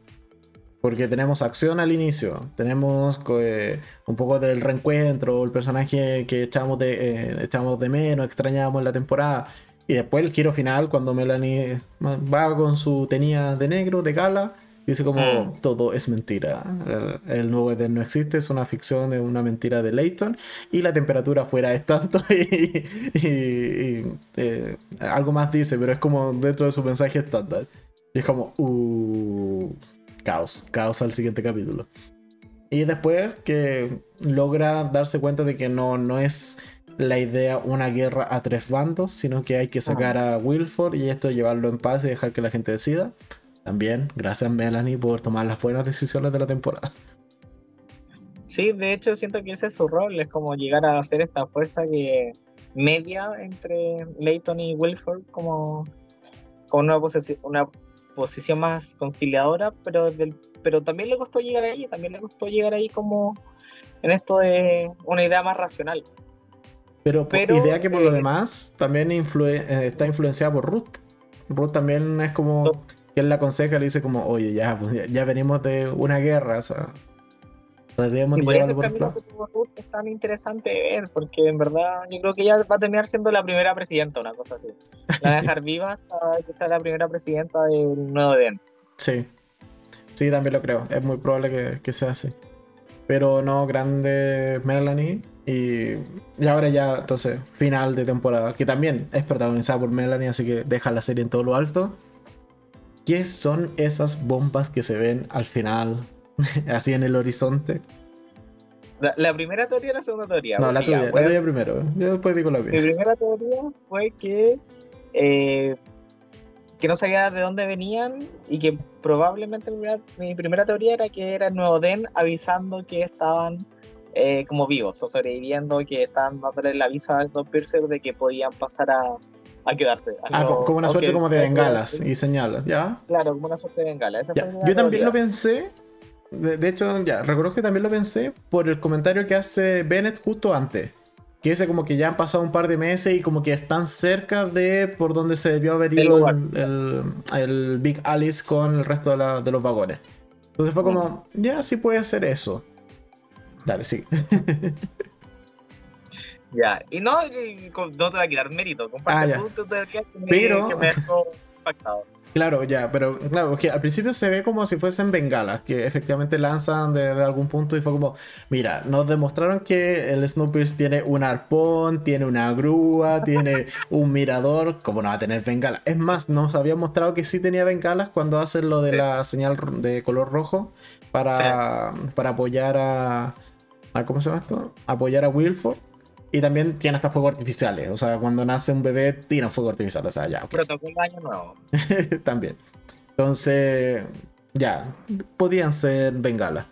Porque tenemos acción al inicio, tenemos eh, un poco del reencuentro, el personaje que echamos de, eh, echamos de menos, extrañamos en la temporada. Y después el giro final, cuando Melanie va con su tenía de negro, de gala, Dice como mm. todo es mentira. El, nuevo Eden no existe, es una ficción, es una mentira de Leighton. Y la temperatura fuera es tanto. Y, eh, algo más dice, pero es como dentro de su mensaje estándar. Y es como, uh, caos, caos al siguiente capítulo. Y después que logra darse cuenta de que no, no es la idea una guerra a tres bandos, sino que hay que sacar a Wilford y esto llevarlo en paz y dejar que la gente decida. También, gracias Melanie por tomar las buenas decisiones de la temporada. Sí, de hecho siento que ese es su rol, es como llegar a hacer esta fuerza que media entre Leighton y Wilford como, como una, una posición más conciliadora, pero, del, pero también le costó llegar ahí, también le costó llegar ahí como en esto de una idea más racional. Pero, idea que por lo eh, demás también eh, está influenciada por Ruth. Ruth también es como que él la aconseja, le dice como, oye, ya, pues, ya, venimos de una guerra, o sea, deberíamos y llevar algo Ruth es tan interesante ver, porque en verdad yo creo que ella va a terminar siendo la primera presidenta, una cosa así. La dejar viva hasta que sea la primera presidenta del Nuevo Edén. Sí, sí, también lo creo, es muy probable que, que sea así. Pero no, grande Melanie. Y, y, ahora ya, entonces, final de temporada, que también es protagonizada por Melanie, así que deja la serie en todo lo alto. ¿Qué son esas bombas que se ven al final, así en el horizonte? La, primera teoría o la segunda teoría? No, la tuya, la tuya primero. Yo después digo la mía. Mi primera teoría fue que eh, que no sabía de dónde venían y que probablemente mi primera, teoría era que era Nuevo Den avisando que estaban eh, como vivos o sobreviviendo, que estaban dándole el aviso a Snowpiercer de que podían pasar a, a quedarse. ah, como una suerte como de bengalas y señalas, ¿ya? Claro, como una suerte de bengalas. Yo también lo pensé, de, de, hecho, ya, recuerdo que también lo pensé por el comentario que hace Bennett justo antes que dice como que ya han pasado un par de meses y como que están cerca de por donde se debió haber ido el, Big Alice con el resto de, los vagones. Entonces fue como, ya sí puede hacer eso. Dale, sí. ya, y no, no te va a quitar mérito, comparte ah, tú, te, te, Pero... que me impactado. Claro, ya, pero claro, que al principio se ve como si fuesen bengalas, que efectivamente lanzan de, algún punto y fue como, mira, nos demostraron que el Snoopers tiene un arpón, tiene una grúa, tiene un mirador, como no va a tener bengalas. Es más, nos había mostrado que sí tenía bengalas cuando hacen lo de la señal de color rojo para, para apoyar a, a, ¿Cómo se llama esto? Apoyar a Wilford. Y también tiene hasta fuegos artificiales. O sea, cuando nace un bebé, tiene fuego artificial. O sea, ya. Pues. Protocolo año nuevo. también. Entonces, ya. Podían ser bengalas.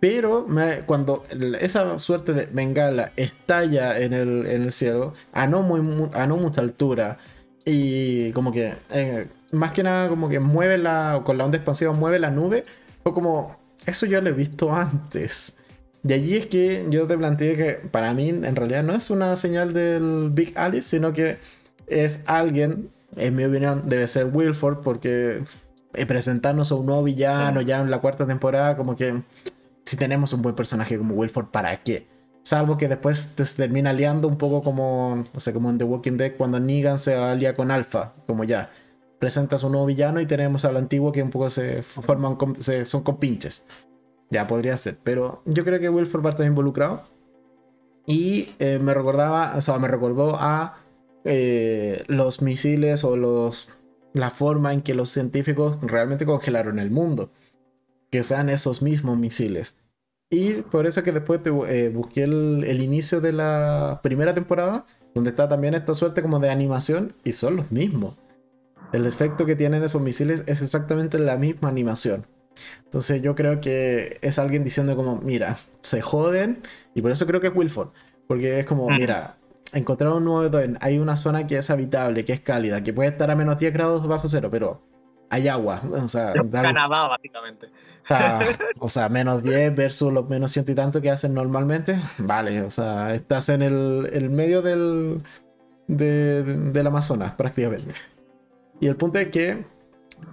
Pero cuando esa suerte de bengala estalla en el, en el cielo, a no, muy, a no mucha altura, y como que, eh, más que nada, como que mueve la, con la onda expansiva, mueve la nube, fue como, eso ya lo he visto antes. Y allí es que yo te planteé que para mí en realidad no es una señal del Big Alice, sino que es alguien, en mi opinión, debe ser Wilford, porque eh, presentarnos a un nuevo villano ya en la cuarta temporada, como que si tenemos un buen personaje como Wilford, ¿para qué? Salvo que después te termina aliando un poco como, no sé, como en The Walking Dead cuando Negan se alía con Alpha, como ya presentas un nuevo villano y tenemos al antiguo que un poco se forman, se, son compinches. Ya podría ser, pero yo creo que Wilford a estar involucrado. Y eh, me recordaba, o sea, me recordó a eh, los misiles o los la forma en que los científicos realmente congelaron el mundo. Que sean esos mismos misiles. Y por eso que después eh, busqué el, inicio de la primera temporada, donde está también esta suerte como de animación, y son los mismos. El efecto que tienen esos misiles es exactamente la misma animación. Entonces yo creo que es alguien diciendo como, mira, se joden. Y por eso creo que es Wilford. Porque es como, mira, encontraron un nuevo. Hay una zona que es habitable, que es cálida, que puede estar a menos 10 grados bajo cero, pero hay agua. O sea, Canadá, básicamente. O sea, menos 10 versus los menos ciento y tanto que hacen normalmente. Vale, o sea, estás en el, medio del, del Amazonas, prácticamente. Y el punto es que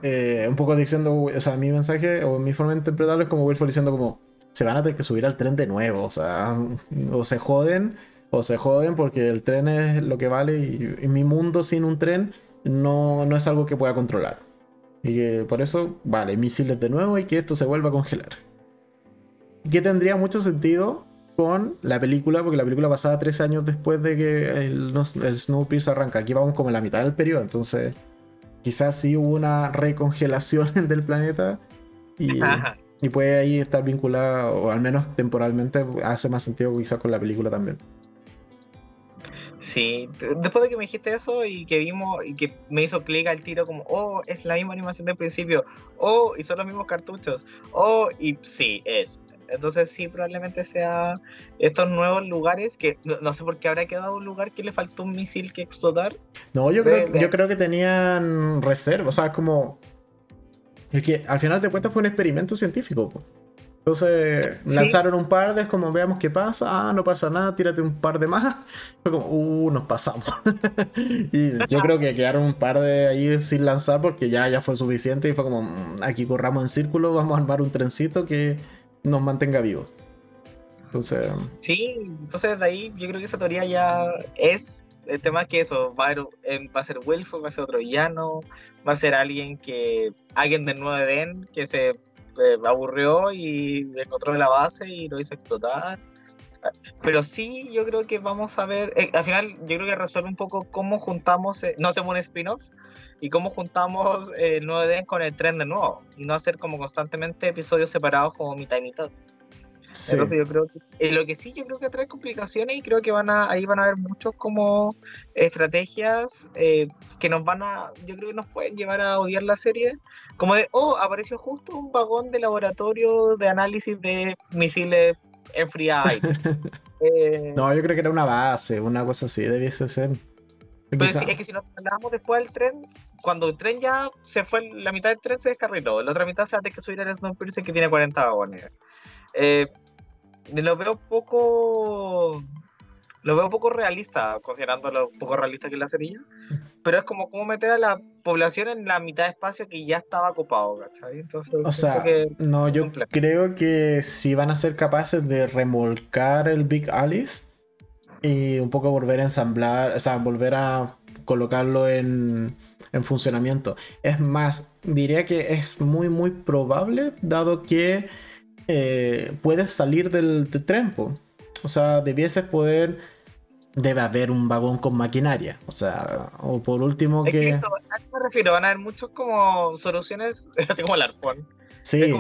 eh, un poco diciendo, o sea, mi mensaje o mi forma de interpretarlo es como Wilford diciendo como, se van a tener que subir al tren de nuevo, o sea, o se joden, o se joden porque el tren es lo que vale y, mi mundo sin un tren no, no es algo que pueda controlar. Y que por eso, vale, misiles de nuevo y que esto se vuelva a congelar. Y que tendría mucho sentido con la película, porque la película pasaba tres años después de que el, el Snowpiercer arranca. Aquí vamos como en la mitad del periodo, entonces quizás sí hubo una recongelación del planeta y, puede ahí estar vinculada, o al menos temporalmente, hace más sentido quizás con la película también. Sí, después de que me dijiste eso y que vimos y que me hizo clic al tiro como, oh, es la misma animación del principio, oh, y son los mismos cartuchos, oh, y sí, es. Entonces sí, probablemente sea estos nuevos lugares que no, sé por qué habrá quedado un lugar que le faltó un misil que explotar. No, yo, creo, yo creo que tenían reserva, o sea, como... Es que al final de cuentas fue un experimento científico. Entonces lanzaron un par de, es como veamos qué pasa, ah, no pasa nada, tírate un par de más. Fue como, uh, nos pasamos. y yo creo que quedaron un par de ahí sin lanzar porque ya, ya fue suficiente y fue como, mm, aquí corramos en círculo, vamos a armar un trencito que nos mantenga vivos. Entonces... Sí, entonces de ahí yo creo que esa teoría ya es el tema que eso, va a, ser, va a ser va a ser otro villano, va a ser alguien que, alguien del nuevo Eden que se eh, aburrió y encontró la base y lo hizo explotar. Pero sí, yo creo que vamos a ver, eh, al final yo creo que resuelve un poco cómo juntamos, eh, no hacemos un spin-off, y cómo juntamos el nuevo Eden con el tren de nuevo, y no hacer como constantemente episodios separados como mitad y mitad yo creo que, eh, lo que sí yo creo que trae complicaciones y creo que van a, ahí van a haber muchos como estrategias eh, que nos van a, yo creo que nos pueden llevar a odiar la serie, como de, oh, apareció justo un vagón de laboratorio de análisis de misiles enfriados. eh, no, yo creo que era una base, una cosa así, debiese ser. Pero es que si nos trasladamos después del tren, cuando el tren ya se fue, la mitad del tren se descarriló, la otra mitad se hace que subir el Snowpiercer que tiene 40 vagones. Eh, lo veo poco lo veo poco realista, considerando lo poco realista que es la cerilla, pero es como como meter a la población en la mitad de espacio que ya estaba ocupado, ¿cachai? Entonces, o sea, no, yo creo que si van a ser capaces de remolcar el Big Alice y un poco volver a ensamblar, o sea, volver a colocarlo en, en funcionamiento. Es más, diría que es muy, muy probable, dado que eh, puedes salir del, tren. O sea, debieses poder. Debe haber un vagón con maquinaria. O sea, o por último que. a me refiero, van a haber muchos como soluciones, así como el arpón. Sí.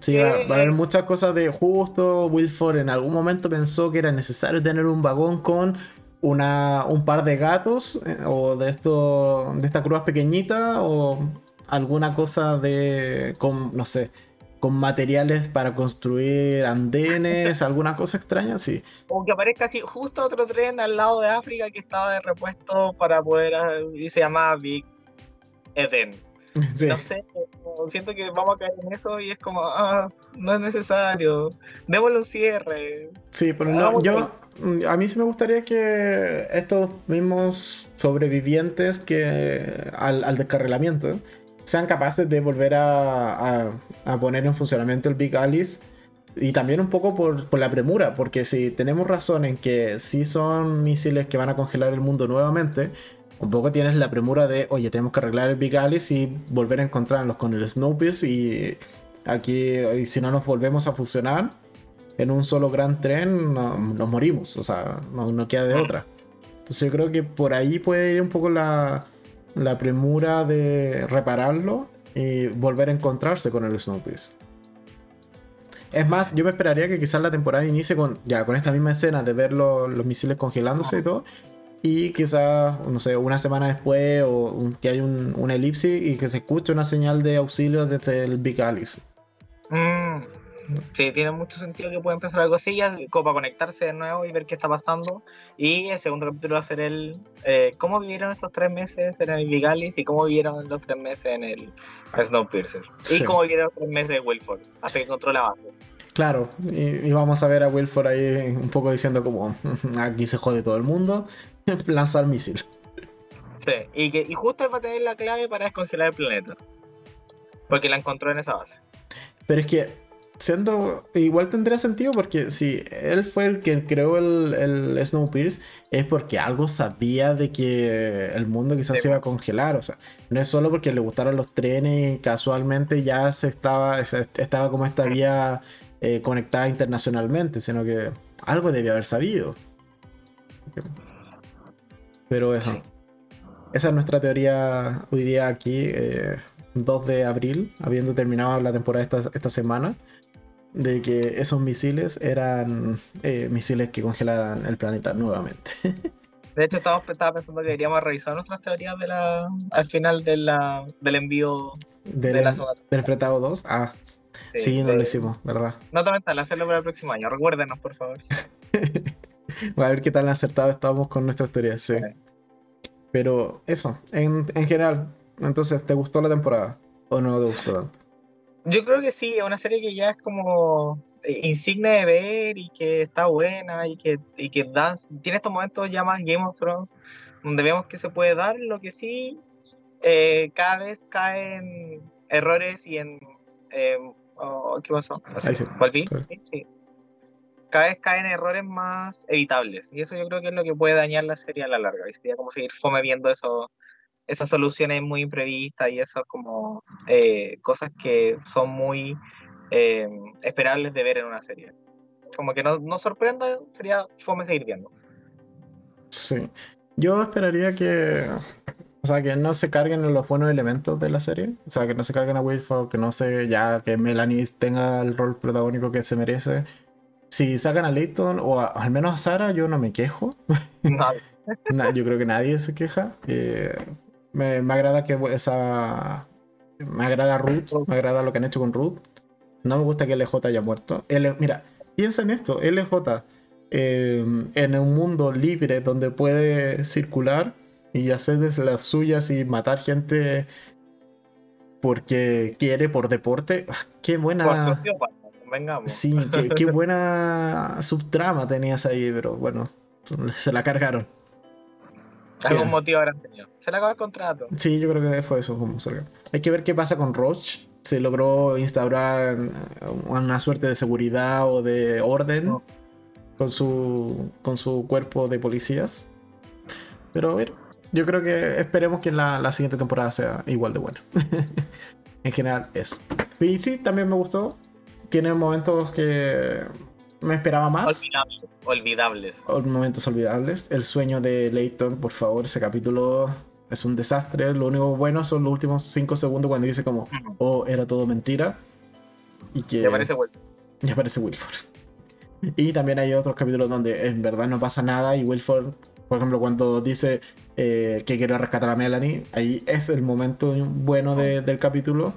Sí, va, a haber muchas cosas de justo. Wilford en algún momento pensó que era necesario tener un vagón con una, un par de gatos eh, o de esto de esta cruz pequeñita o alguna cosa de con no sé con materiales para construir andenes, alguna cosa extraña, sí. O que aparezca así justo otro tren al lado de África que estaba de repuesto para poder, ah, y se llama Big Eden. No sé, siento que vamos a caer en eso y es como, ah, no es necesario, démosle un cierre. Sí, pero no, yo, a mí sí me gustaría que estos mismos sobrevivientes que al, al descarrilamiento sean capaces de volver a, poner en funcionamiento el Big Alice. Y también un poco por, la premura, porque si tenemos razón en que sí son misiles que van a congelar el mundo nuevamente, un poco tienes la premura de, oye, tenemos que arreglar el Big Alice y volver a encontrarnos con el Snowpiercer y aquí, si no nos volvemos a funcionar en un solo gran tren, nos morimos, o sea, no, no queda de otra. Entonces yo creo que por ahí puede ir un poco la, la premura de repararlo y volver a encontrarse con el Snowpiercer. Es más, yo me esperaría que quizás la temporada inicie con ya con esta misma escena de ver los misiles congelándose y todo. Y quizás, no sé, una semana después o que hay un, una elipsis y que se escuche una señal de auxilio desde el Big Alice. Mm. Sí, tiene mucho sentido que pueda empezar algo así, ya, como para conectarse de nuevo y ver qué está pasando. Y el segundo capítulo va a ser el eh, cómo vivieron estos tres meses en el Vigalis y cómo vivieron los tres meses en el Snowpiercer. Y cómo vivieron los tres meses de Wilford, hasta que encontró la base. Claro, y, vamos a ver a Wilford ahí un poco diciendo como aquí se jode todo el mundo, lanzar misil. Sí, y, que, y justo va a tener la clave para descongelar el planeta. Porque la encontró en esa base. Pero es que siendo igual tendría sentido porque si él fue el que creó el, el Snowpiercer es porque algo sabía de que el mundo quizás se iba a congelar o sea no es solo porque le gustaron los trenes y casualmente ya se estaba estaba como esta vía eh, conectada internacionalmente sino que algo debía haber sabido. Pero eso. Esa es nuestra teoría hoy día aquí 2 eh, de abril habiendo terminado la temporada esta, esta semana de que esos misiles eran eh, misiles que congelaran el planeta nuevamente. De hecho, estaba, pensando que deberíamos revisar nuestras teorías de la, al final de la, del envío de, la del Fretado 2. Ah, sí, no lo hicimos, ¿verdad? Nota mental, hacerlo para el próximo año. Recuérdenos, por favor. a ver qué tan acertados estamos con nuestras teorías, sí. Pero eso, en, en general, entonces, ¿te gustó la temporada? ¿O no te gustó tanto? Yo creo que sí, es una serie que ya es como insignia de ver y que está buena y que, y que da, tiene estos momentos ya más Game of Thrones donde vemos que se puede dar, lo que sí, eh, cada vez caen errores y en... Eh, oh, ¿Qué pasó? Ahí sí. ¿Volví? Sí, sí. Cada vez caen errores más evitables y eso yo creo que es lo que puede dañar la serie a la larga y sería como seguir fome viendo eso, esas soluciones muy imprevistas y esas como eh, cosas que son muy eh, esperables de ver en una serie. Como que no, no sorprenda, sería fome seguir viendo. Sí. Yo esperaría que. O sea, que no se carguen en los buenos elementos de la serie. O sea, que no se carguen a Wilford, que no se. Ya que Melanie tenga el rol protagónico que se merece. Si sacan a Leighton o a- al menos a Sara, yo no me quejo. No, yo creo que nadie se queja. Eh, me, me agrada que esa. Me agrada Ruth, me agrada lo que han hecho con Ruth. No me gusta que LJ haya muerto. L- mira, piensa en esto: LJ eh, en un mundo libre donde puede circular y hacer las suyas y matar gente porque quiere, por deporte. Ah, Qué buena. Vengamos. Sí, qué, qué buena subtrama tenías ahí, pero bueno, se la cargaron. Algún motivo habrán tenido. Se le acabó el contrato. Sí, yo creo que fue eso como. Hay que ver qué pasa con Roach. Se logró instaurar eh, una suerte de seguridad o de orden con su con su cuerpo de policías. Pero a ver, yo creo que esperemos que la, la siguiente temporada sea igual de buena. en general, eso. Y sí, también me gustó. Tiene momentos que me esperaba más. Olvidables. Momentos olvidables. El sueño de Leighton, por favor, ese capítulo es un desastre. Lo único bueno son los últimos 5 segundos cuando dice como, oh, era todo mentira. Y que ¿Te parece bueno? y aparece Wilford. Y también hay otros capítulos donde en verdad no pasa nada y Wilford, por ejemplo, cuando dice eh, que quiere rescatar a Melanie, ahí es el momento bueno de- del capítulo.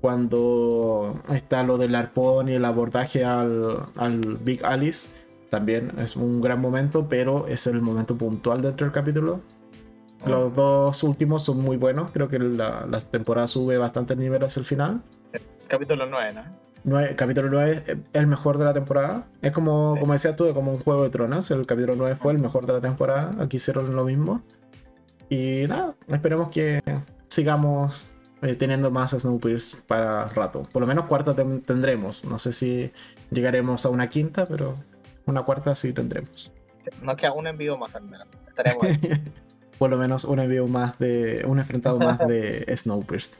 Cuando está lo del arpón y el abordaje al, al Big Alice, también es un gran momento, pero es el momento puntual dentro del capítulo. Los dos últimos son muy buenos, creo que la, la temporada sube bastante el nivel hacia el final. Capítulo 9, ¿no? Nueve- capítulo 9 es el mejor de la temporada. Es como, Sí. como decías tú, como un juego de tronos. El capítulo 9 fue el mejor de la temporada. Aquí hicieron lo mismo. Y nada, esperemos que sigamos eh, teniendo más Snowpiercer para rato. Por lo menos cuarta tendremos. No sé si llegaremos a una quinta, pero una cuarta sí tendremos. Nos queda un envío más al menos. Estaremos ahí. Por lo menos un envío más de. un enfrentado más de Snowpiercer.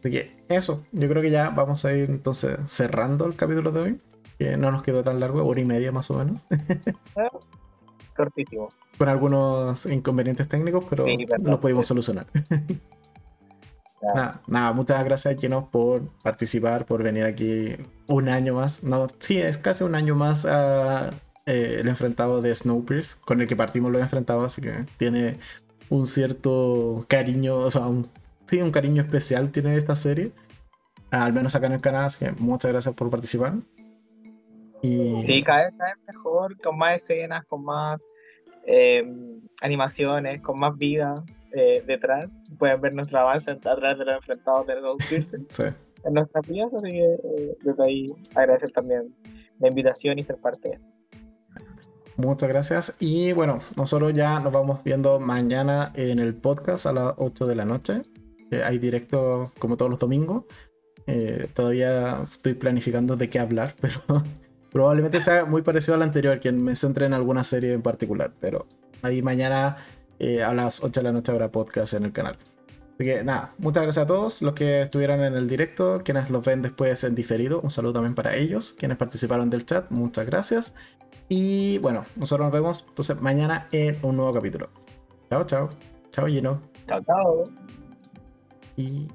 Así que eso, yo creo que ya vamos a ir entonces cerrando el capítulo de hoy. Que no nos quedó tan largo, hora y media más o menos. Cortísimo. Con algunos inconvenientes técnicos, pero Sí, pudimos solucionar. nada, nada, muchas gracias, Gino, por participar, por venir aquí un año más. No, sí, es casi un año más a eh, el enfrentado de Snowpiercer, con el que partimos los enfrentados, así que tiene un cierto cariño, o sea, un, sí, un cariño especial tiene esta serie. Al menos acá en el canal, así que muchas gracias por participar. Y Sí, cada vez, cada vez mejor, con más escenas, con más eh, animaciones, con más vida eh, detrás. Pueden ver nuestro avance a través de los enfrentados de los Pierce sí. en nuestras vidas, así que eh, desde ahí agradecer también la invitación y ser parte de esto. Muchas gracias. Y bueno, nosotros ya nos vamos viendo mañana en el podcast a las 8 de la noche. Eh, hay directo como todos los domingos. Eh, todavía estoy planificando de qué hablar, pero probablemente sea muy parecido al anterior, que me centre en alguna serie en particular. Pero ahí mañana eh, a las 8 de la noche habrá podcast en el canal. Así que nada, muchas gracias a todos los que estuvieron en el directo, quienes los ven después en diferido. Un saludo también para ellos, quienes participaron del chat. Muchas gracias. Y bueno, nosotros nos vemos entonces mañana en un nuevo capítulo. Chao, chao. Chao, Gino. Chao, chao. Y